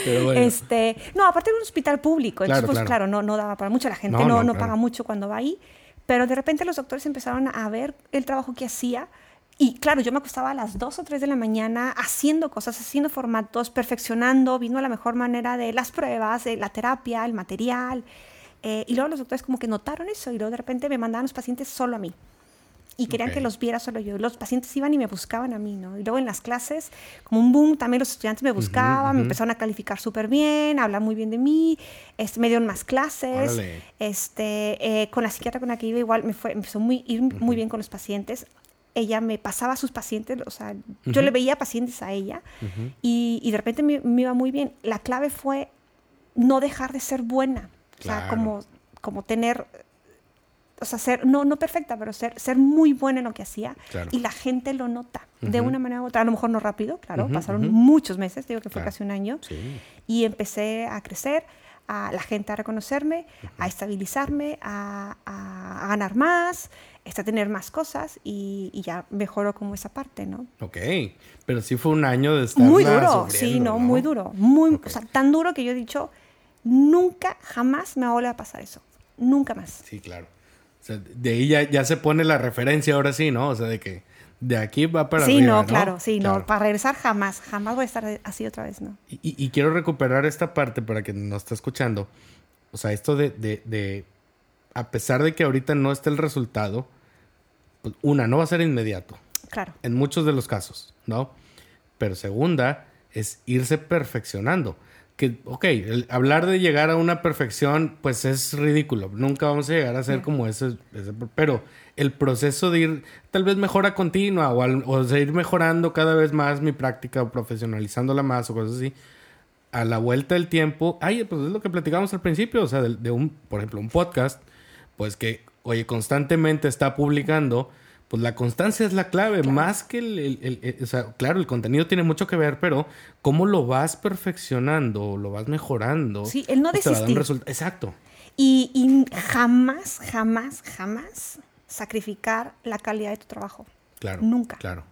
Pero bueno. Este, no, aparte era un hospital público, entonces Claro, pues claro. claro, no, no daba para mucho, la gente No, paga mucho cuando va ahí, pero de repente los doctores empezaron a ver el trabajo que hacía y claro, yo me acostaba a las 2 o 3 de la mañana haciendo cosas, haciendo formatos, perfeccionando, viendo la mejor manera de las pruebas, de la terapia, el material. eh, y luego los doctores como que notaron eso y luego de repente me mandaban los pacientes solo a mí. Y querían que los viera solo yo. Los pacientes iban y me buscaban a mí, ¿no? Y luego en las clases, como un boom, también los estudiantes me buscaban, me empezaron a calificar súper bien, a hablar muy bien de mí, este, me dieron más clases. Órale. Este, eh, con la psiquiatra con la que iba igual me fue, empezó muy, ir muy bien con los pacientes. Ella me pasaba a sus pacientes, o sea, yo le veía pacientes a ella y, y de repente me, me iba muy bien. La clave fue no dejar de ser buena. O sea, como, como tener o sea, ser, no, no perfecta, pero ser, ser muy buena en lo que hacía. Claro. Y la gente lo nota de una manera u otra. A lo mejor no rápido, claro, pasaron muchos meses, digo que fue Claro. casi un año. Sí. Y empecé a crecer, a la gente a reconocerme, a estabilizarme, a, a- a ganar más, este, a tener más cosas y, y ya mejoró como esa parte, ¿no? Ok. Pero sí fue un año de estar Muy duro, sí, no, muy duro. Muy. O sea, tan duro que yo he dicho, nunca, jamás me va a volver a pasar eso. Nunca más. Sí, claro. Sea, de ahí ya, ya se pone la referencia ahora sí, ¿no? O sea, de que de aquí va para sí, arriba, no, ¿no? claro, sí, Claro. no. Para regresar jamás, jamás voy a estar así otra vez, ¿no? Y, y quiero recuperar esta parte para que nos está escuchando. O sea, esto de, de, de- a pesar de que ahorita no está el resultado, pues, una, no va a ser inmediato, Claro. en muchos de los casos, ¿no? Pero segunda, es irse perfeccionando. Que, ok, el hablar de llegar a una perfección, pues es ridículo. Nunca vamos a llegar a ser como ese, ese- Pero el proceso de ir tal vez mejora continua o, al- o de ir mejorando cada vez más mi práctica o profesionalizándola más o cosas así, a la vuelta del tiempo, ay, pues es lo que platicamos al principio, o sea, de, de un, por ejemplo, un podcast, pues que, oye, constantemente está publicando, pues la constancia es la clave, más que el, el- el- el- o sea, claro, el contenido tiene mucho que ver, pero cómo lo vas perfeccionando, lo vas mejorando. Sí, el no pues desistir. Exacto. Y, y jamás, jamás, jamás sacrificar la calidad de tu trabajo. Claro. Nunca. Claro.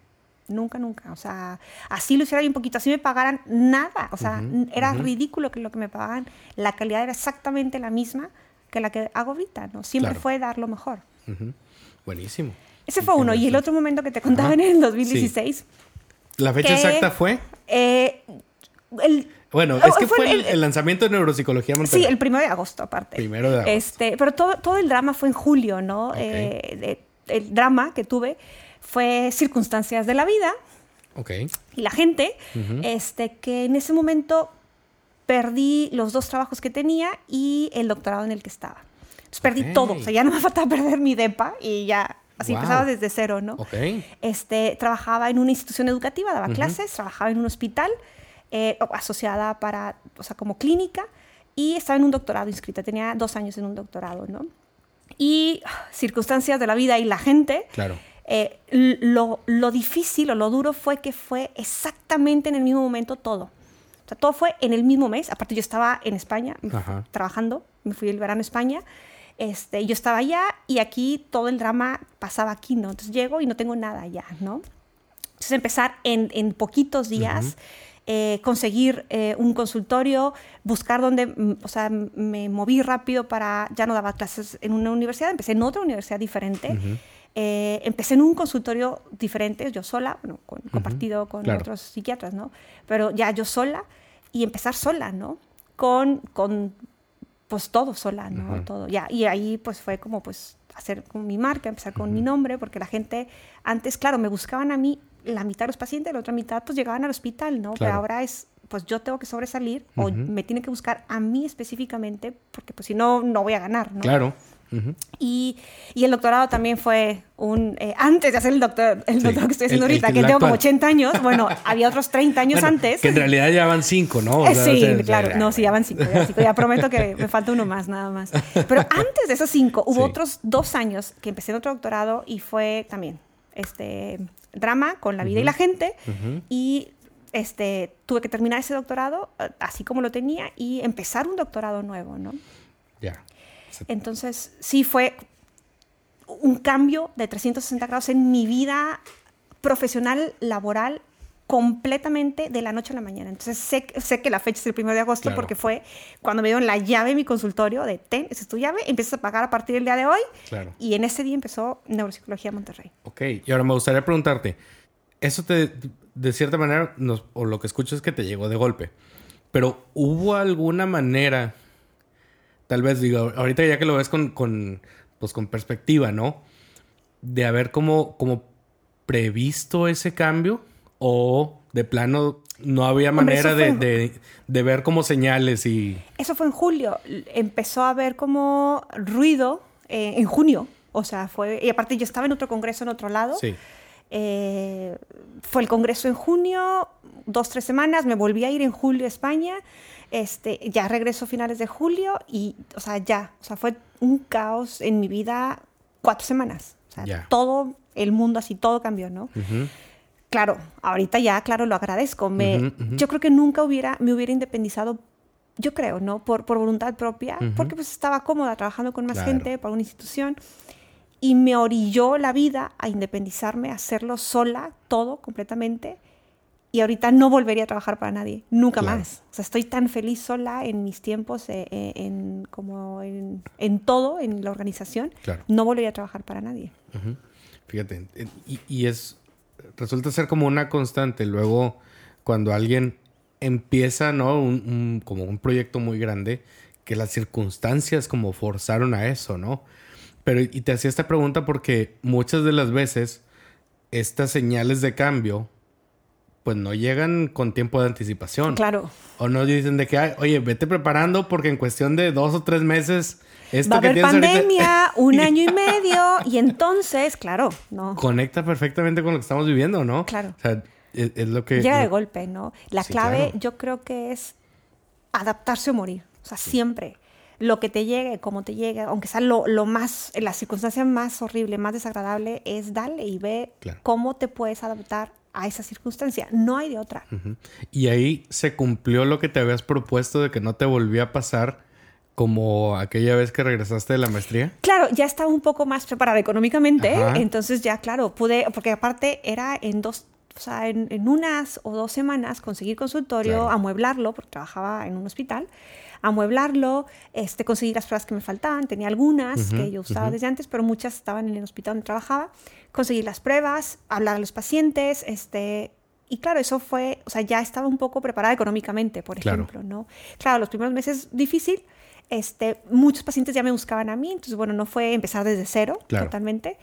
Nunca, nunca. O sea, así lo hiciera yo un poquito, así me pagaran nada. O sea, era ridículo que lo que me pagaban. La calidad era exactamente la misma que la que hago ahorita, ¿no? Siempre Claro. fue dar lo mejor. Buenísimo. Ese fue uno. Y el otro momento que te contaba Ajá. en el 2016, La fecha que- exacta fue. eh, el, Bueno, Oh, es que fue el, el- el lanzamiento de Neuropsicología Monterrey. Sí, el primero de agosto, aparte. Primero de agosto. Este, pero todo, todo el drama fue en julio, ¿no? Ok. Eh, el drama que tuve fue circunstancias de la vida Ok. y la gente, Ujú. este, que en ese momento perdí los dos trabajos que tenía y el doctorado en el que estaba. Entonces perdí Ok. todo, o sea, ya no me faltaba perder mi DEPA y ya, así Wow. empezaba desde cero, ¿no? Ok. Este, trabajaba en una institución educativa, daba Ujú. clases, trabajaba en un hospital, eh, asociada para, o sea, como clínica, y estaba en un doctorado inscrita, tenía dos años en un doctorado, ¿no? Y ah, circunstancias de la vida y la gente, Claro. eh, lo, lo difícil o lo duro fue que fue exactamente en el mismo momento todo. O sea, todo fue en el mismo mes. Aparte, yo estaba en España Ajá. trabajando, me fui el verano a España. Este, yo estaba allá y aquí todo el drama pasaba aquí, ¿no? Entonces llego y no tengo nada allá, ¿no? Entonces empezar en, en poquitos días, eh, conseguir eh, un consultorio, buscar dónde, mm, o sea, me moví rápido para, ya no daba clases en una universidad, empecé en otra universidad diferente. Eh, empecé en un consultorio diferente, yo sola, bueno, con- compartido con claro. otros psiquiatras, ¿no? Pero ya yo sola y empezar sola, ¿no? Con, con pues todo sola, ¿no? Todo. Ya, y ahí pues fue como pues hacer con mi marca, empezar con mi nombre, porque la gente antes, claro, me buscaban a mí la mitad de los pacientes, la otra mitad pues llegaban al hospital, ¿no? Pero ahora es pues yo tengo que sobresalir o me tiene que buscar a mí específicamente, porque pues si no, no voy a ganar, ¿no? Claro. Ujú. Y, y el doctorado también fue un... eh, antes de hacer el, doctor, el Sí, doctorado que estoy haciendo el- ahorita, que tengo como actual. 80 años, bueno, había otros 30 años Bueno, antes. Que en realidad ya van cinco, ¿no? O Eh, sea, sí, o sea, claro. ya- No, sí, ya van cinco, ya van cinco. Ya prometo que me falta uno más, nada más. Pero antes de esos cinco, hubo Sí. otros dos años que empecé en otro doctorado y fue también este drama con la vida y la gente. Ujú. Y este, tuve que terminar ese doctorado eh, así como lo tenía y empezar un doctorado nuevo, ¿no? Ya. Entonces, sí fue un cambio de 360 grados en mi vida profesional, laboral, completamente de la noche a la mañana. Entonces, sé, sé que la fecha es el 1 de agosto Claro. porque fue cuando me dieron la llave de mi consultorio de ten, esa es tu llave, empiezas a pagar a partir del día de hoy. Claro. Y en ese día empezó Neuropsicología Monterrey. Ok, y ahora me gustaría preguntarte, eso te, de cierta manera, nos- o lo que escucho es que te llegó de golpe, pero ¿hubo alguna manera, tal vez digo, ahorita ya que lo ves con, con, pues con perspectiva, ¿no? De haber como, como previsto ese cambio o de plano no había manera de, de- de ver como señales y... Eso fue en julio. Empezó a haber como ruido eh, en junio. O sea, fue... Y aparte yo estaba en otro congreso en otro lado. Sí, Eh, fue el congreso en junio, dos, tres semanas, me volví a ir en julio a España, este, ya regreso a finales de julio y, o sea, ya, o sea, fue un caos en mi vida cuatro semanas. O sea, todo el mundo así, todo cambió, ¿no? Claro, ahorita ya, claro, lo agradezco. Me, Yo creo que nunca hubiera, me hubiera independizado, yo creo, ¿no? Por, por voluntad propia, porque pues estaba cómoda trabajando con más gente, por una institución. Y me orilló la vida a independizarme, a hacerlo sola, todo completamente y ahorita no volvería a trabajar para nadie, nunca más. O sea, estoy tan feliz sola en mis tiempos, eh, eh, en, como en, en, todo, en la organización, no volvería a trabajar para nadie. Fíjate, y, y, es, resulta ser como una constante. Luego, cuando alguien empieza, ¿no? Un, como un proyecto muy grande, que las circunstancias como forzaron a eso, ¿no? Pero, y te hacía esta pregunta porque muchas de las veces estas señales de cambio pues no llegan con tiempo de anticipación. Claro. O no dicen de que, oye, vete preparando porque en cuestión de dos o tres meses... Esto Va a haber pandemia, un año y medio, y entonces, claro, no. Conecta perfectamente con lo que estamos viviendo, ¿no? Claro. O sea, es, lo que... Llega de golpe, ¿no? La clave yo creo que es adaptarse o morir. O sea, siempre lo que te llegue, como te llegue, aunque sea lo, lo, más, la circunstancia más horrible, más desagradable, es darle y ve cómo te puedes adaptar a esa circunstancia. No hay de otra. Y ahí se cumplió lo que te habías propuesto de que no te volvía a pasar como aquella vez que regresaste de la maestría. Claro, ya estaba un poco más preparada económicamente, entonces ya, claro, pude, porque aparte era en dos, o sea, en, unas o dos semanas conseguir consultorio, amueblarlo, porque trabajaba en un hospital amueblarlo, este, conseguir las pruebas que me faltaban. Tenía algunas que yo usaba desde antes, pero muchas estaban en el hospital donde trabajaba. Conseguir las pruebas, hablar a los pacientes, este, y claro, eso fue, o sea, ya estaba un poco preparada económicamente, por ejemplo, ¿no? Claro, los primeros meses difícil, este, muchos pacientes ya me buscaban a mí, entonces, bueno, no fue empezar desde cero totalmente,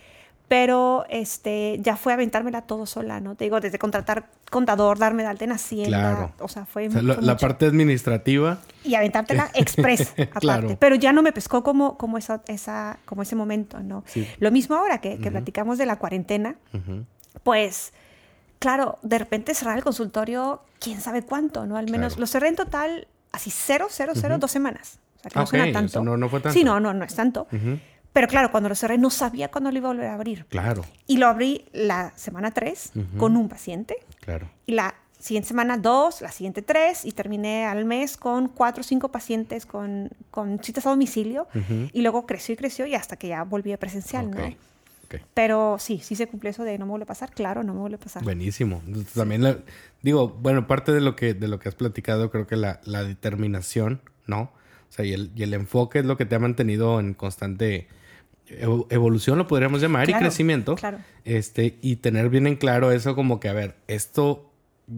pero este, ya fue aventármela todo sola, ¿no? Te digo, desde contratar contador, darme de alta en Hacienda, o sea, fue... la, parte administrativa. Y aventártela express, aparte. Pero ya no me pescó como, como, esa, esa, como ese momento, ¿no? Lo mismo ahora que, que platicamos de la cuarentena, pues, claro, de repente cerrar el consultorio, quién sabe cuánto, ¿no? Al menos lo cerré en total, así cero, cero, cero, dos semanas. O sea, que no suena tanto. no, no fue tanto. Sí, no, no, no es tanto. Pero claro, cuando lo cerré no sabía cuándo lo iba a volver a abrir. Claro. Y lo abrí la semana 3 con un paciente. Claro. Y la siguiente semana 2, la siguiente 3 y terminé al mes con 4 o 5 pacientes con, con citas a domicilio. Y luego creció y creció y hasta que ya volví a presencial, ¿no? Pero sí, sí se cumplió eso de no me vuelve a pasar, claro, no me vuelve a pasar. Buenísimo. También digo, bueno, parte de lo que, de lo que has platicado, creo que la, la determinación, ¿no? O sea, y el, y el enfoque es lo que te ha mantenido en constante evolución lo podríamos llamar y crecimiento. Claro. Este, y tener bien en claro eso como que, a ver, esto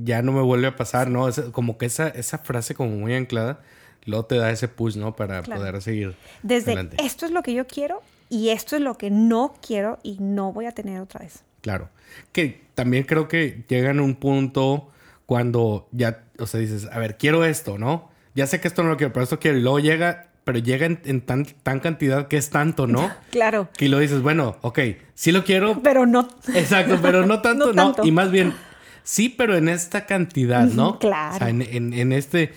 ya no me vuelve a pasar, ¿no? Es como que esa, esa frase como muy anclada, luego te da ese push, ¿no? Para poder seguir. Desde esto es lo que yo quiero y esto es lo que no quiero y no voy a tener otra vez. Claro. Que también creo que llegan a un punto cuando ya, o sea, dices, a ver, quiero esto, ¿no? Ya sé que esto no lo quiero, pero esto quiero. Y luego llega pero llega en, tan, tan, cantidad que es tanto, ¿no? Claro. Que lo dices, bueno, ok, sí lo quiero. Pero no. Exacto, pero no tanto, no, Y más bien, sí, pero en esta cantidad, ¿no? Claro. O sea, en, este,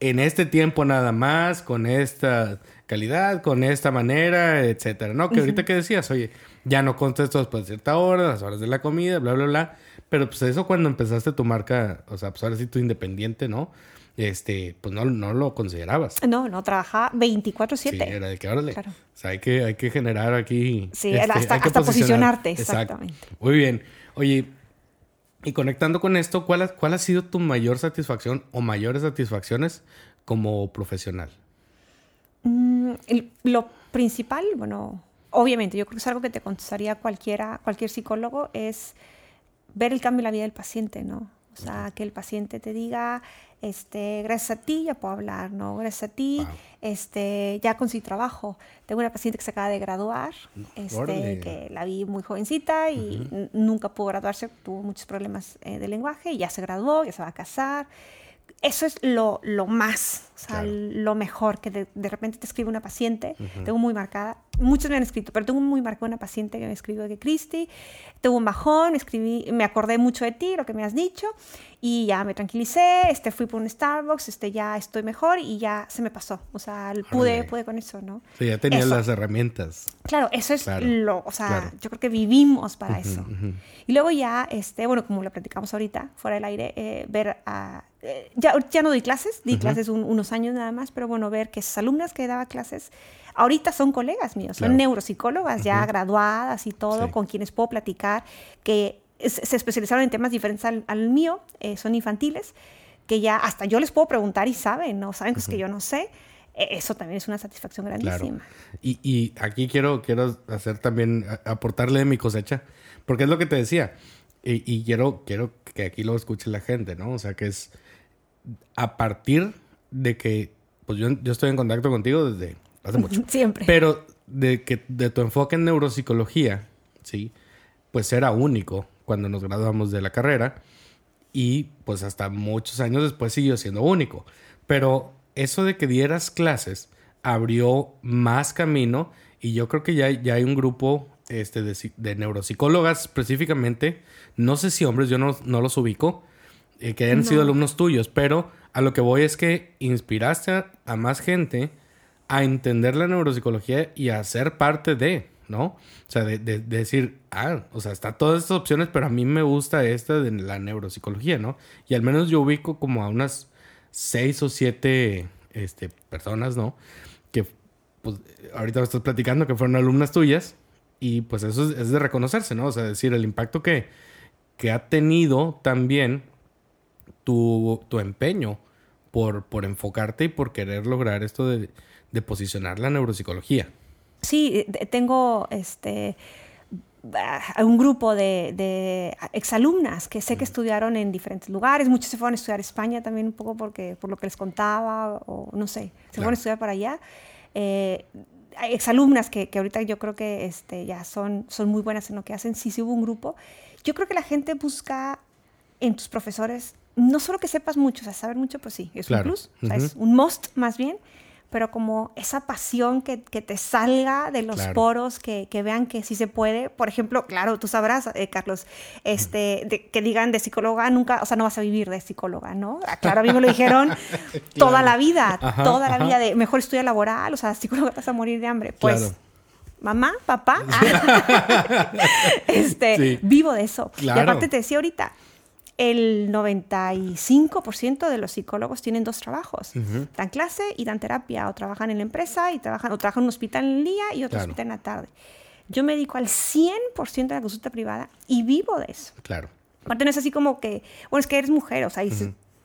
en este tiempo nada más, con esta calidad, con esta manera, etcétera, ¿no? Que ahorita que decías, oye, ya no contesto después de cierta hora, las horas de la comida, bla, bla, bla. Pero pues eso cuando empezaste tu marca, o sea, pues ahora sí tu independiente, ¿no? este, pues no, no lo considerabas. No, no, trabajaba 24-7. Sí, era de que, órale, claro. o sea, hay que, hay que generar aquí... Sí, este, hasta, hasta posicionarte, exactamente. Muy bien. Oye, y conectando con esto, ¿cuál ha, ¿cuál ha sido tu mayor satisfacción o mayores satisfacciones como profesional? Mm, lo principal, bueno, obviamente, yo creo que es algo que te contestaría cualquiera, cualquier psicólogo, es ver el cambio en la vida del paciente, ¿no? O sea, que el paciente te diga, este, gracias a ti ya puedo hablar, ¿no? Gracias a ti, este, ya conseguí trabajo. Tengo una paciente que se acaba de graduar, este, que la vi muy jovencita y nunca pudo graduarse, tuvo muchos problemas eh, de lenguaje y ya se graduó, ya se va a casar. Eso es lo, lo más, o sea, lo mejor, que de, repente te escribe una paciente, tengo muy marcada, muchos me han escrito, pero tengo muy marcada una paciente que me escribió que Cristi, tuvo un bajón, escribí, me acordé mucho de ti, lo que me has dicho, y ya me tranquilicé, este, fui por un Starbucks, este, ya estoy mejor y ya se me pasó. O sea, pude, pude con eso, ¿no? Sí, ya tenías las herramientas. Claro, eso es lo, o sea, yo creo que vivimos para eso. Y luego ya, este, bueno, como lo platicamos ahorita, fuera del aire, eh, ver a... Eh, ya, ya no doy clases, di clases unos años nada más, pero bueno, ver que esas alumnas que daba clases ahorita son colegas míos, son neuropsicólogas ya graduadas y todo, con quienes puedo platicar, que se especializaron en temas diferentes al, mío, eh, son infantiles, que ya hasta yo les puedo preguntar y saben, ¿no? Saben cosas que yo no sé. E, eso también es una satisfacción grandísima. Y, y, aquí quiero, quiero hacer también, aportarle de mi cosecha, porque es lo que te decía, y, y, quiero, quiero que aquí lo escuche la gente, ¿no? O sea, que es a partir de que, pues yo, yo estoy en contacto contigo desde hace mucho. Siempre. Pero de que de tu enfoque en neuropsicología, ¿sí? Pues era único cuando nos graduamos de la carrera y pues hasta muchos años después siguió siendo único. Pero eso de que dieras clases abrió más camino y yo creo que ya, ya hay un grupo este, de, neuropsicólogas específicamente, no sé si hombres, yo no, no los ubico, eh, que hayan sido alumnos tuyos, pero a lo que voy es que inspiraste a más gente a entender la neuropsicología y a ser parte de, ¿no? O sea, de, decir, ah, o sea, está todas estas opciones, pero a mí me gusta esta de la neuropsicología, ¿no? Y al menos yo ubico como a unas seis o siete este, personas, ¿no? Que, pues, ahorita me estás platicando que fueron alumnas tuyas y pues eso es, de reconocerse, ¿no? O sea, decir, el impacto que, que ha tenido también tu, tu empeño por, por enfocarte y por querer lograr esto de de posicionar la neuropsicología. Sí, tengo este un grupo de, exalumnas que sé que estudiaron en diferentes lugares, muchos se fueron a estudiar a España también un poco porque, por lo que les contaba, o no sé, se fueron a estudiar para allá. Eh, exalumnas que, que, ahorita yo creo que este, ya son, son muy buenas en lo que hacen, sí, sí hubo un grupo. Yo creo que la gente busca en tus profesores, no solo que sepas mucho, o sea, saber mucho, pues sí, es un plus, es un must más bien, pero como esa pasión que, que te salga de los poros, que, que, vean que sí se puede. Por ejemplo, claro, tú sabrás, eh, Carlos, este, que digan de psicóloga nunca, o sea, no vas a vivir de psicóloga, ¿no? Ah, claro, a mí me lo dijeron toda la vida, toda la vida de mejor estudia laboral, o sea, psicóloga te vas a morir de hambre. Pues mamá, papá, este, vivo de eso. Y aparte te decía ahorita, el 95% de los psicólogos tienen dos trabajos. Dan clase y dan terapia, o trabajan en la empresa y trabajan, o trabajan en un hospital en el día y otro hospital en la tarde. Yo me dedico al 100% de la consulta privada y vivo de eso. Claro. Aparte no es así como que, bueno, es que eres mujer, o sea,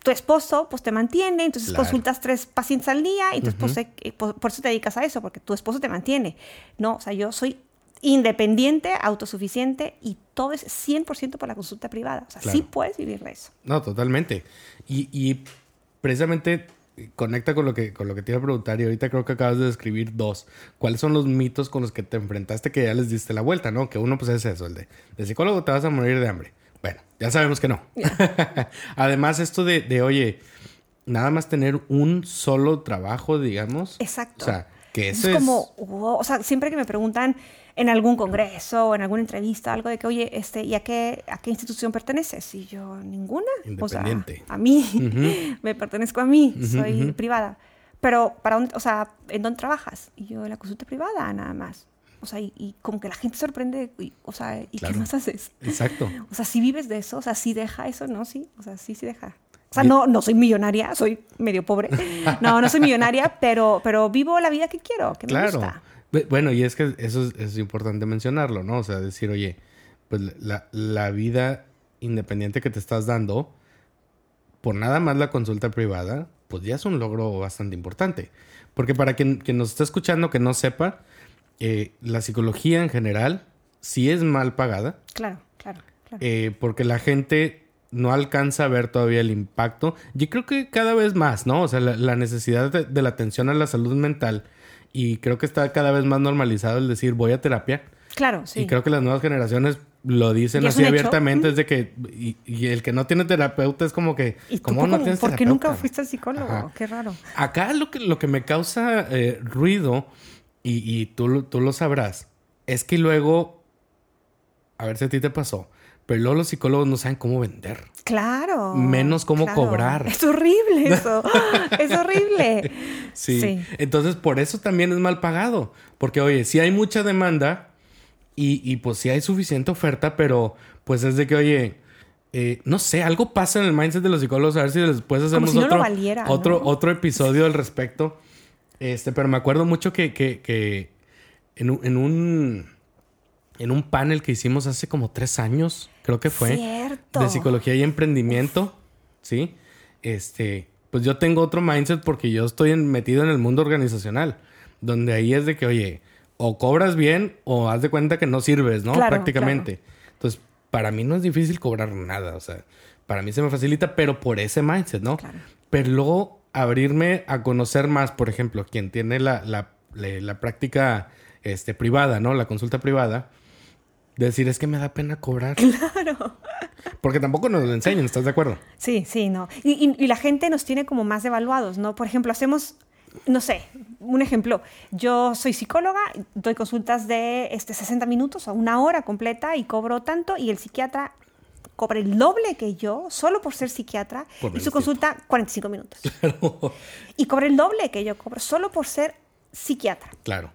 tu esposo pues te mantiene, entonces consultas tres pacientes al día y tu esposo, eh, por, por, eso te dedicas a eso, porque tu esposo te mantiene. No, o sea, yo soy independiente, autosuficiente y todo es 100% por la consulta privada. O sea, sí puedes vivir de eso. No, totalmente. Y, precisamente conecta con lo, que, con lo que te iba a preguntar y ahorita creo que acabas de describir dos. ¿Cuáles son los mitos con los que te enfrentaste que ya les diste la vuelta, no? Que uno pues es eso, el de, de psicólogo te vas a morir de hambre. Bueno, ya sabemos que no. Además esto de, de, oye, nada más tener un solo trabajo, digamos. Exacto. O sea, que eso es... como, o sea, siempre que me preguntan en algún congreso o en alguna entrevista, algo de que, oye, este, ¿y a qué, a qué institución perteneces? Y yo, ninguna. Independiente. O sea, a mí, me pertenezco a mí, soy privada. Pero, ¿para dónde, o sea, ¿en dónde trabajas? Y yo, en la consulta privada, nada más. O sea, y, como que la gente sorprende, o sea, ¿y qué más haces? Exacto. O sea, si vives de eso, o sea, si deja eso, ¿no? Sí, o sea, sí, sí deja. O sea, no, no soy millonaria, soy medio pobre. No, no soy millonaria, pero, pero vivo la vida que quiero, que me gusta. Bueno, y es que eso es, importante mencionarlo, ¿no? O sea, decir, oye, pues la, vida independiente que te estás dando, por nada más la consulta privada, pues ya es un logro bastante importante. Porque para quien, nos está escuchando que no sepa, eh, la psicología en general sí es mal pagada. Claro, claro, claro. Eh, porque la gente no alcanza a ver todavía el impacto. Yo creo que cada vez más, ¿no? O sea, la, necesidad de, la atención a la salud mental y creo que está cada vez más normalizado el decir voy a terapia. Claro, sí. Y creo que las nuevas generaciones lo dicen así abiertamente, es de que, y, el que no tiene terapeuta es como que, ¿cómo no tienes ¿Por qué nunca fuiste psicólogo? Qué raro. Acá lo que, lo que me causa eh, ruido y, y tú, tú lo sabrás, es que luego, a ver si a ti te pasó, pero luego los psicólogos no saben cómo vender. Claro. Menos cómo claro. cobrar. Es horrible eso. es horrible. Sí. Sí. Entonces, por eso también es mal pagado. Porque, oye, si hay mucha demanda y, y pues sí hay suficiente oferta, pero pues es de que, oye, eh, no sé, algo pasa en el mindset de los psicólogos. A ver si después hacemos si no otro, otro, otro episodio al respecto. Este, pero me acuerdo mucho que, que, que en, en un en un panel que hicimos hace como tres años, creo que fue Cierto. de psicología y emprendimiento, ¿sí? Este, pues yo tengo otro mindset porque yo estoy en- metido en el mundo organizacional, donde ahí es de que, oye, o cobras bien o haz de cuenta que no sirves, ¿no? Claro, Prácticamente. Entonces, para mí no es difícil cobrar nada, o sea, para mí se me facilita, pero por ese mindset, ¿no? Claro. Pero luego abrirme a conocer más, por ejemplo, quien tiene la, la, la- la práctica este, privada, ¿no? La consulta privada. Decir, es que me da pena cobrar. Claro. Porque tampoco nos lo enseñan, ¿estás de acuerdo? Sí, sí, no. Y, y- y la gente nos tiene como más devaluados, ¿no? Por ejemplo, hacemos, no sé, un ejemplo. Yo soy psicóloga, doy consultas de este, 60 minutos o una hora completa y cobro tanto y el psiquiatra cobra el doble que yo solo por ser psiquiatra Por y su consulta 45 minutos. Y cobra el doble que yo cobro solo por ser psiquiatra. Claro.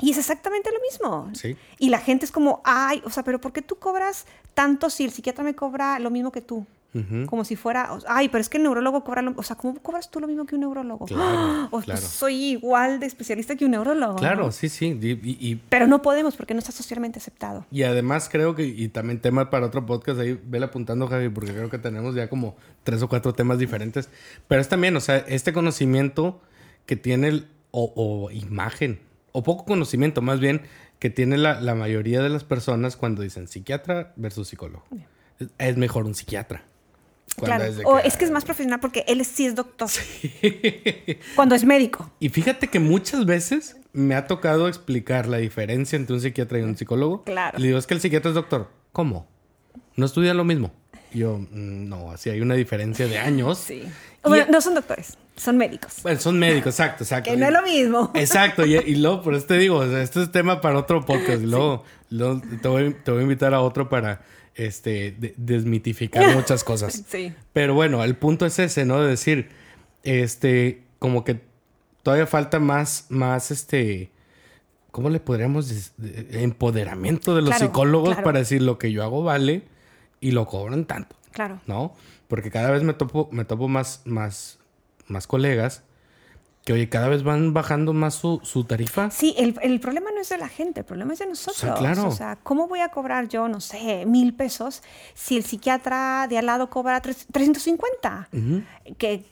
Y es exactamente lo mismo. Sí. Y la gente es como, ay, o sea, pero ¿por qué tú cobras tanto si el psiquiatra me cobra lo mismo que tú? Ujú. Como si fuera, o- ay, pero es que el neurólogo cobra lo O sea, ¿cómo cobras tú lo mismo que un neurólogo? Claro, ¡Ah! O, claro. pues, soy igual de especialista que un neurólogo. Claro, ¿no? sí, sí. Y, y- y- Pero no podemos porque no está socialmente aceptado. y además creo que, y también tema para otro podcast, ahí vele apuntando, Javi, porque creo que tenemos ya como tres o cuatro temas diferentes. Pero es también, o sea, este conocimiento que tiene, el- o, o imagen, o poco conocimiento más bien, que tiene la, la mayoría de las personas cuando dicen psiquiatra versus psicólogo. Es, es mejor un psiquiatra. Claro. o es que es más profesional porque él sí es doctor. Cuando es médico. Y fíjate que muchas veces me ha tocado explicar la diferencia entre un psiquiatra y un psicólogo. Claro. Le digo, es que el psiquiatra es doctor. ¿Cómo? ¿No estudia lo mismo? Y yo, "Mm, no, así hay una diferencia de años. Sí. Y- no son doctores, son médicos. Bueno, son médicos, exacto, exacto. Que no es lo mismo. Exacto, y, y luego, por eso te digo, o sea, este es tema para otro podcast. Y luego, luego te, voy, te voy a invitar a otro para este, de- desmitificar muchas cosas. Sí. Pero bueno, el punto es ese, ¿no? De decir, este, como que todavía falta más, más, este, ¿cómo le podríamos decir? De- Empoderamiento de los Claro, psicólogos claro. para decir lo que yo hago vale y lo cobran tanto, Claro. ¿no? Porque cada vez me topo, me topo más, más, más colegas que, oye, cada vez van bajando más su, su tarifa. Sí, el, el problema no es de la gente, el problema es de nosotros. claro. O sea, ¿cómo voy a cobrar yo, no sé, mil pesos si el psiquiatra de al lado cobra tres- 350? Ujú. Que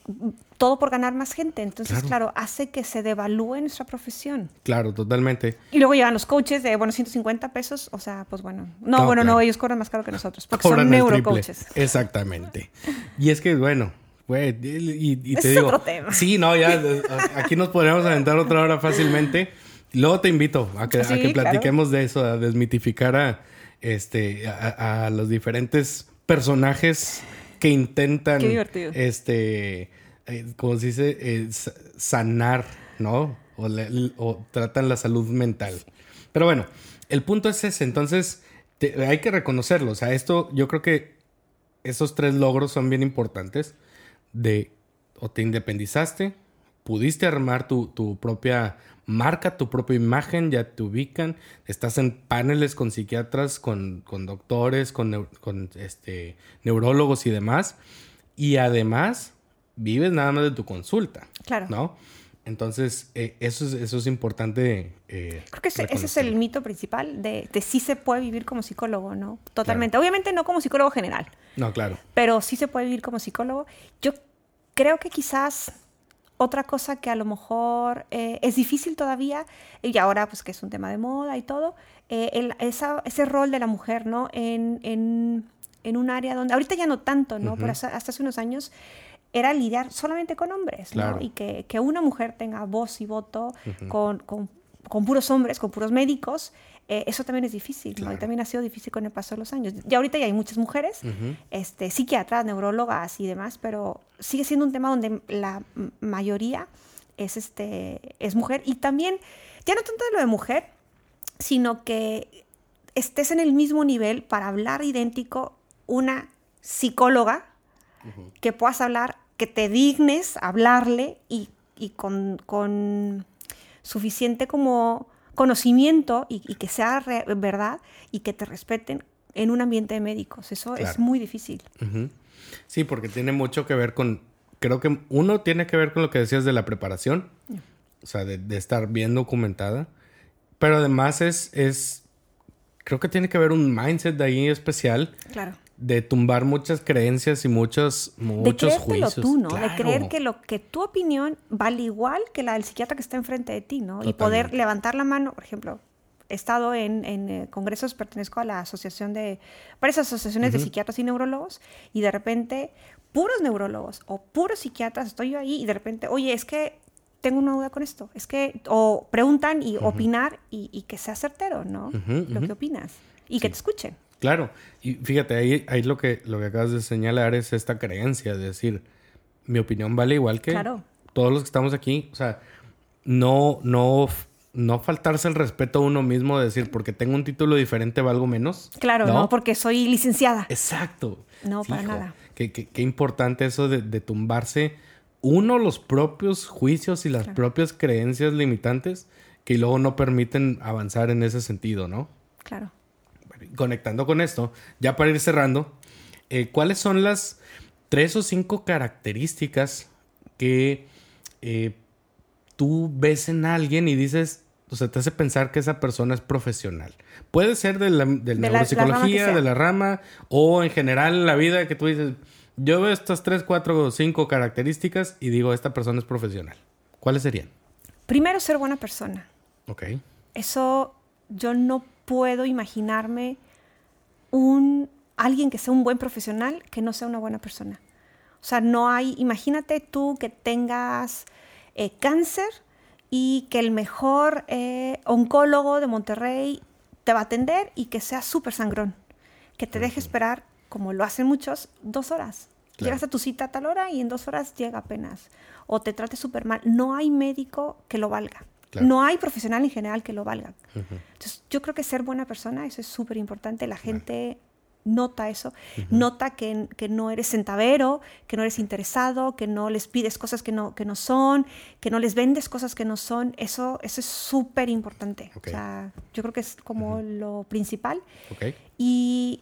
todo por ganar más gente. Entonces, Claro. claro. hace que se devalúe nuestra profesión. Claro, totalmente. Y luego llegan los coaches de, bueno, 150 pesos. O sea, pues bueno. No, No, bueno, claro. no, ellos cobran más caro que nosotros. Porque Cobran son neurocoaches. Exactamente. Y es que, bueno, güey, y, y te es digo. otro tema. Sí, no, ya aquí nos podríamos aventar otra hora fácilmente. Luego te invito a que, a que claro. platiquemos de eso, a desmitificar a, este, a, a los diferentes personajes que intentan, este, eh, como se dice, Eh, sa- sanar, ¿no? O, le- o tratan la salud mental. Pero bueno, el punto es ese. Entonces, te- hay que reconocerlo. O sea, esto yo creo que esos tres logros son bien importantes. De o te independizaste, pudiste armar tu, tu propia marca, tu propia imagen, ya te ubican, estás en paneles con psiquiatras, con, con doctores, con, con, este, neurólogos y demás. Y además, vives nada más de tu consulta. Claro. ¿No? Entonces, eh, eso, es, eso es importante. eh, Creo que ese, ese es el mito principal de, de sí se puede vivir como psicólogo, ¿no? Totalmente. Obviamente no como psicólogo general. No, claro. pero sí se puede vivir como psicólogo. Yo creo que quizás otra cosa que a lo mejor eh, es difícil todavía, y ahora pues que es un tema de moda y todo, eh, el- esa- ese rol de la mujer, ¿no? En, en- en un área donde, ahorita ya no tanto, ¿no? Pero hasta, hasta hace unos años era lidiar solamente con hombres, Claro. ¿no? Y que, que una mujer tenga voz y voto con, con- con puros hombres, con puros médicos, eh, eso también es difícil, ¿no? Claro. Y también ha sido difícil con el paso de los años. Ya ahorita ya hay muchas mujeres, este, psiquiatras, neurólogas y demás, pero sigue siendo un tema donde la mayoría es, este, es mujer. Y también, ya no tanto de lo de mujer, sino que estés en el mismo nivel para hablar idéntico una psicóloga, que puedas hablar, que te dignes hablarle y, con, con, suficiente como conocimiento y, que sea verdad y que te respeten en un ambiente de médicos. Eso es muy difícil. Sí, porque tiene mucho que ver con, creo que uno tiene que ver con lo que decías de la preparación, o sea, de, estar bien documentada, pero además es, es, creo que tiene que haber un mindset de ahí especial. Claro. De tumbar muchas creencias y muchos, muchos de juicios. tú, ¿no? De creer que lo que tu opinión vale igual que la del psiquiatra que está enfrente de ti, ¿no? Y poder levantar la mano, por ejemplo, he estado en, eh, congresos, pertenezco a la asociación de, varias asociaciones de psiquiatras y neurólogos, y de repente, puros neurólogos o puros psiquiatras, estoy yo ahí y de repente, oye, es que tengo una duda con esto, es que, o preguntan y opinar y, que sea certero, ¿no? Lo que opinas y que te escuchen. Claro, y fíjate, ahí, ahí lo, que, lo que acabas de señalar es esta creencia de decir, mi opinión vale igual que todos los que estamos aquí, o sea, no, no no faltarse el respeto a uno mismo de decir, porque tengo un título diferente valgo menos. Claro, no, porque soy licenciada. Exacto. No, para nada. Qué, qué, importante eso de, tumbarse uno los propios juicios y las propias creencias limitantes que luego no permiten avanzar en ese sentido, ¿no? Claro. Conectando con esto, ya para ir cerrando, eh, ¿cuáles son las tres o cinco características que eh, tú ves en alguien y dices, o sea, te hace pensar que esa persona es profesional. Puede ser de la, de neuropsicología, de la rama, o en general en la vida que tú dices, yo veo estas tres, cuatro o cinco características y digo, esta persona es profesional. ¿Cuáles serían? Primero, ser buena persona. Ok. Eso yo no puedo imaginarme un alguien que sea un buen profesional que no sea una buena persona. O sea, no hay, imagínate tú que tengas eh, cáncer y que el mejor eh, oncólogo de Monterrey te va a atender y que sea súper sangrón, que te deje esperar, como lo hacen muchos, dos horas. Llegas a tu cita a tal hora y en dos horas llega apenas. O te trate súper mal. No hay médico que lo valga. No hay profesional en general que lo valga. Entonces, yo creo que ser buena persona, eso es súper importante. La gente nota eso, nota que, no eres centavero, que no eres interesado, que no les pides cosas que no, que no son, que no les vendes cosas que no son, eso, eso es súper importante. O sea, yo creo que es como lo principal. Y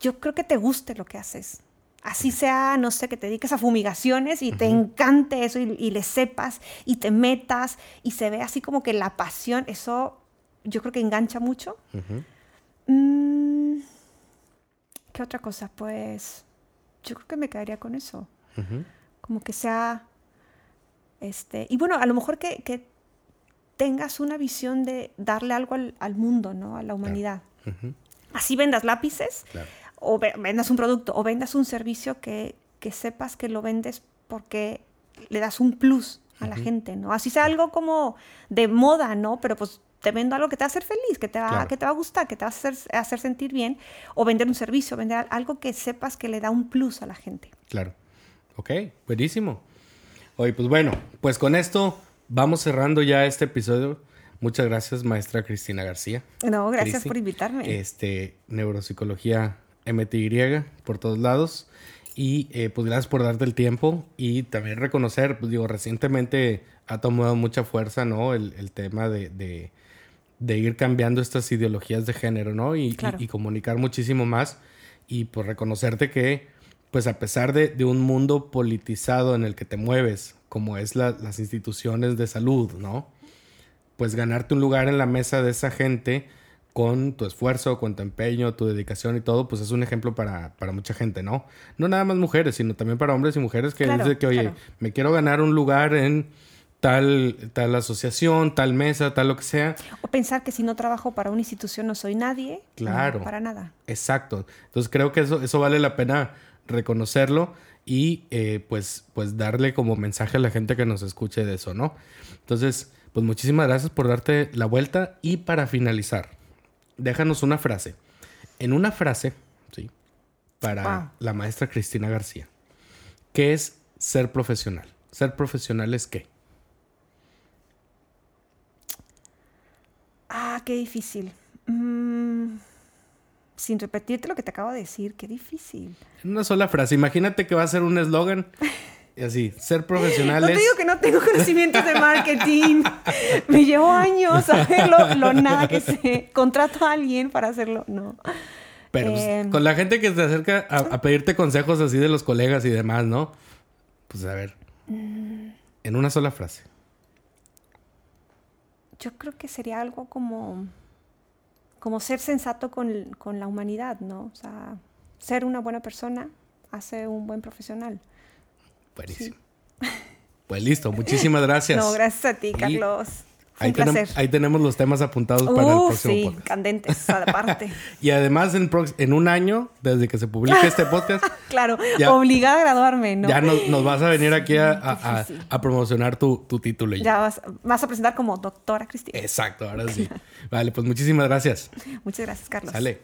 yo creo que te guste lo que haces. Así sea, no sé, que te dediques a fumigaciones y te encante eso y, le sepas y te metas y se ve así como que la pasión, eso yo creo que engancha mucho. ¿Qué otra cosa? Pues yo creo que me quedaría con eso. Como que sea, este, y bueno, a lo mejor que, tengas una visión de darle algo al, mundo, ¿no? A la humanidad. Así vendas lápices, o vendas un producto, o vendas un servicio que, que, sepas que lo vendes porque le das un plus a la gente, ¿no? Así sea algo como de moda, ¿no? Pero pues te vendo algo que te va a hacer feliz, que te va, que te va a gustar, que te va a hacer, hacer sentir bien, o vender un servicio, vender algo que sepas que le da un plus a la gente. Claro. Ok, buenísimo. Oye, pues bueno, pues con esto vamos cerrando ya este episodio. Muchas gracias, maestra Cristina García. No, gracias por invitarme. Este, neuropsicología MTY por todos lados. Y eh, pues gracias por darte el tiempo y también reconocer, pues digo, recientemente ha tomado mucha fuerza, ¿no? El, tema de, de ir cambiando estas ideologías de género, ¿no? Y, comunicar muchísimo más y pues reconocerte que, pues a pesar de, un mundo politizado en el que te mueves, como es las instituciones de salud, ¿no? Pues ganarte un lugar en la mesa de esa gente con tu esfuerzo, con tu empeño, tu dedicación y todo, pues es un ejemplo para, mucha gente, ¿no? No nada más mujeres, sino también para hombres y mujeres que dicen que, oye, me quiero ganar un lugar en tal, tal asociación, tal mesa, tal lo que sea. O pensar que si no trabajo para una institución no soy nadie. Claro. para nada. Exacto. Entonces creo que eso, eso vale la pena reconocerlo y eh, pues, pues darle como mensaje a la gente que nos escuche de eso, ¿no? Entonces, pues muchísimas gracias por darte la vuelta y para finalizar, déjanos una frase. En una frase, ¿sí? Para la maestra Cristina García. ¿Qué es ser profesional? ¿Ser profesional es qué? Ah, qué difícil. Mm, sin repetirte lo que te acabo de decir, qué difícil. En una sola frase. Imagínate que va a ser un eslogan Y así, ser profesionales. No te digo que no tengo conocimientos de marketing. Me llevó años a lo, lo nada que sé. Contrato a alguien para hacerlo. No. Pero pues, Eh, con la gente que se acerca a, a pedirte consejos así de los colegas y demás, ¿no? Pues a ver. En una sola frase. Yo creo que sería algo como, como ser sensato con, con la humanidad, ¿no? O sea, ser una buena persona hace un buen profesional. Buenísimo. Pues listo, muchísimas gracias. No, gracias a ti, Carlos. Fue Ahí, un placer. ahí tenemos los temas apuntados para el Uh, próximo sí, podcast. candentes, aparte. Y además, en, un año, desde que se publique este podcast, claro, Ya. obligada a graduarme, ¿no? ya nos, nos vas a venir aquí a, Sí, a- a- difícil. a promocionar tu, tu título. Ya vas, vas a presentar como doctora Cristina. Exacto, ahora sí. Vale, pues muchísimas gracias. Muchas gracias, Carlos. Sale.